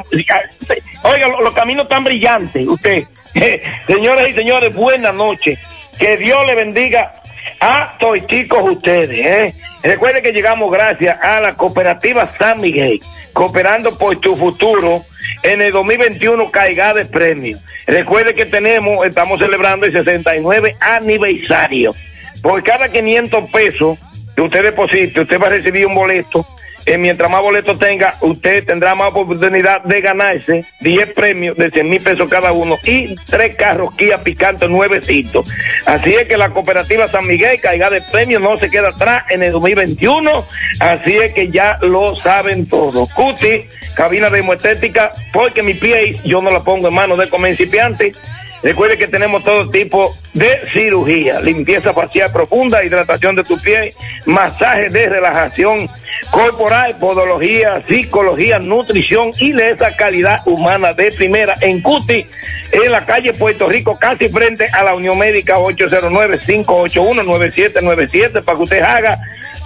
oiga, los, caminos tan brillantes, usted. Señoras y señores, buenas noches. Que Dios le bendiga a toiticos ustedes. ¿eh? Recuerden que llegamos gracias a la cooperativa San Miguel, cooperando por tu futuro en el 2021 caiga de premio. Recuerden que tenemos, estamos celebrando el 69 aniversario. Por cada 500 pesos que usted deposite, usted va a recibir un boleto eh, mientras más boletos tenga, usted tendrá más oportunidad de ganarse 10 premios de 100 mil pesos cada uno y tres carros Kia Picante nuevecitos. Así es que la cooperativa San Miguel, caiga de premios, no se queda atrás en el 2021. Así es que ya lo saben todos. Cuti, cabina de hemoestética, porque mi pie yo no la pongo en manos de comencipiante. Recuerde que tenemos todo tipo de cirugía, limpieza facial profunda, hidratación de tu piel, masaje de relajación corporal, podología, psicología, nutrición y de esa calidad humana de primera en Cuti, en la calle Puerto Rico, casi frente a la Unión Médica 809-581-9797 para que usted haga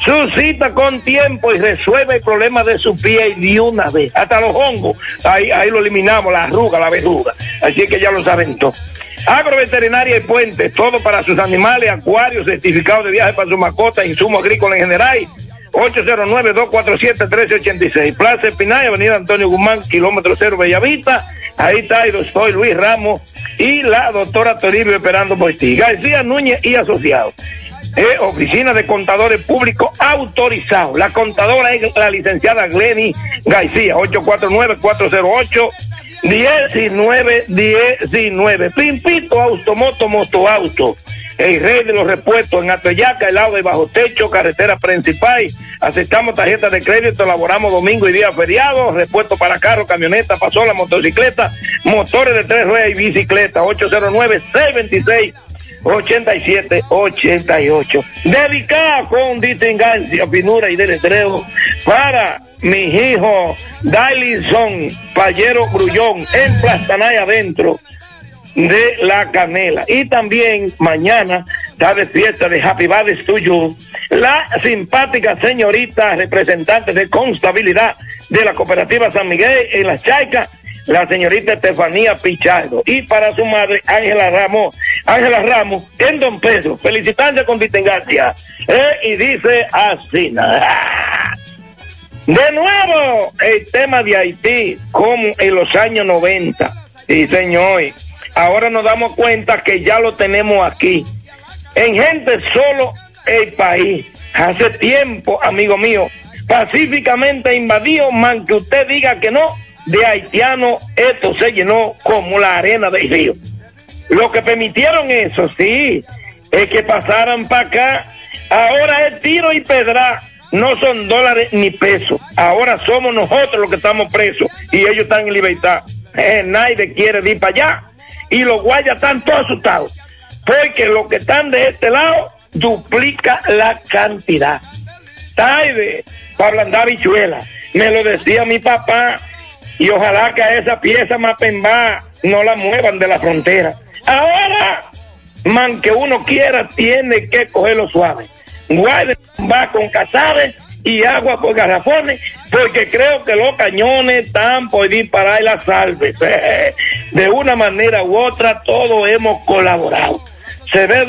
su cita con tiempo y resuelve el problema de su piel de una vez. Hasta los hongos, ahí, ahí lo eliminamos, la arruga, la verruga. Así que ya lo saben todo. Agroveterinaria y puentes, todo para sus animales, acuarios, certificados de viaje para su mascota, insumo agrícola en general. 809-247-1386. Plaza Espinay, Avenida Antonio Guzmán, kilómetro cero, Bellavista. Ahí está, y soy Luis Ramos y la doctora Toribio esperando por ti. García Núñez y asociados. Eh, oficina de contadores públicos autorizados. La contadora es la licenciada Glenny García, 849-408. 1919. Pimpito Automoto Moto Auto. El rey de los repuestos en Atoyaca, el lado de bajo techo, carretera principal. Aceptamos tarjetas de crédito, elaboramos domingo y día feriado, repuesto para carro, camioneta, pasola, motocicleta, motores de tres ruedas y bicicleta. 809-626. 87-88. Dedicada con distingancia, finura y deletreo para mi hijo Dalison Payero Grullón en Plastanay adentro de la canela. Y también mañana está de fiesta de Happy Birthday to la simpática señorita representante de constabilidad de la cooperativa San Miguel en la Chaica, la señorita Estefanía Pichardo. Y para su madre, Ángela Ramos, Ángela Ramos, en Don Pedro, felicitando con distingancia. Eh, y dice así, nada. De nuevo, el tema de Haití, como en los años 90. Y señor, ahora nos damos cuenta que ya lo tenemos aquí. En gente solo el país. Hace tiempo, amigo mío, pacíficamente invadido, man que usted diga que no, de haitiano esto se llenó como la arena del río. Lo que permitieron eso, sí, es que pasaran para acá. Ahora es tiro y pedra no son dólares ni pesos. Ahora somos nosotros los que estamos presos y ellos están en libertad. Eh, nadie quiere ir para allá y los guayas están todos asustados porque los que están de este lado duplica la cantidad. Taide, para ablandar bichuela, me lo decía mi papá y ojalá que a esa pieza mapemba no la muevan de la frontera. Ahora, man que uno quiera, tiene que cogerlo suave. Guarde va con cazares y agua por garrafones, porque creo que los cañones están por disparar y las salves. De una manera u otra, todos hemos colaborado. Se ve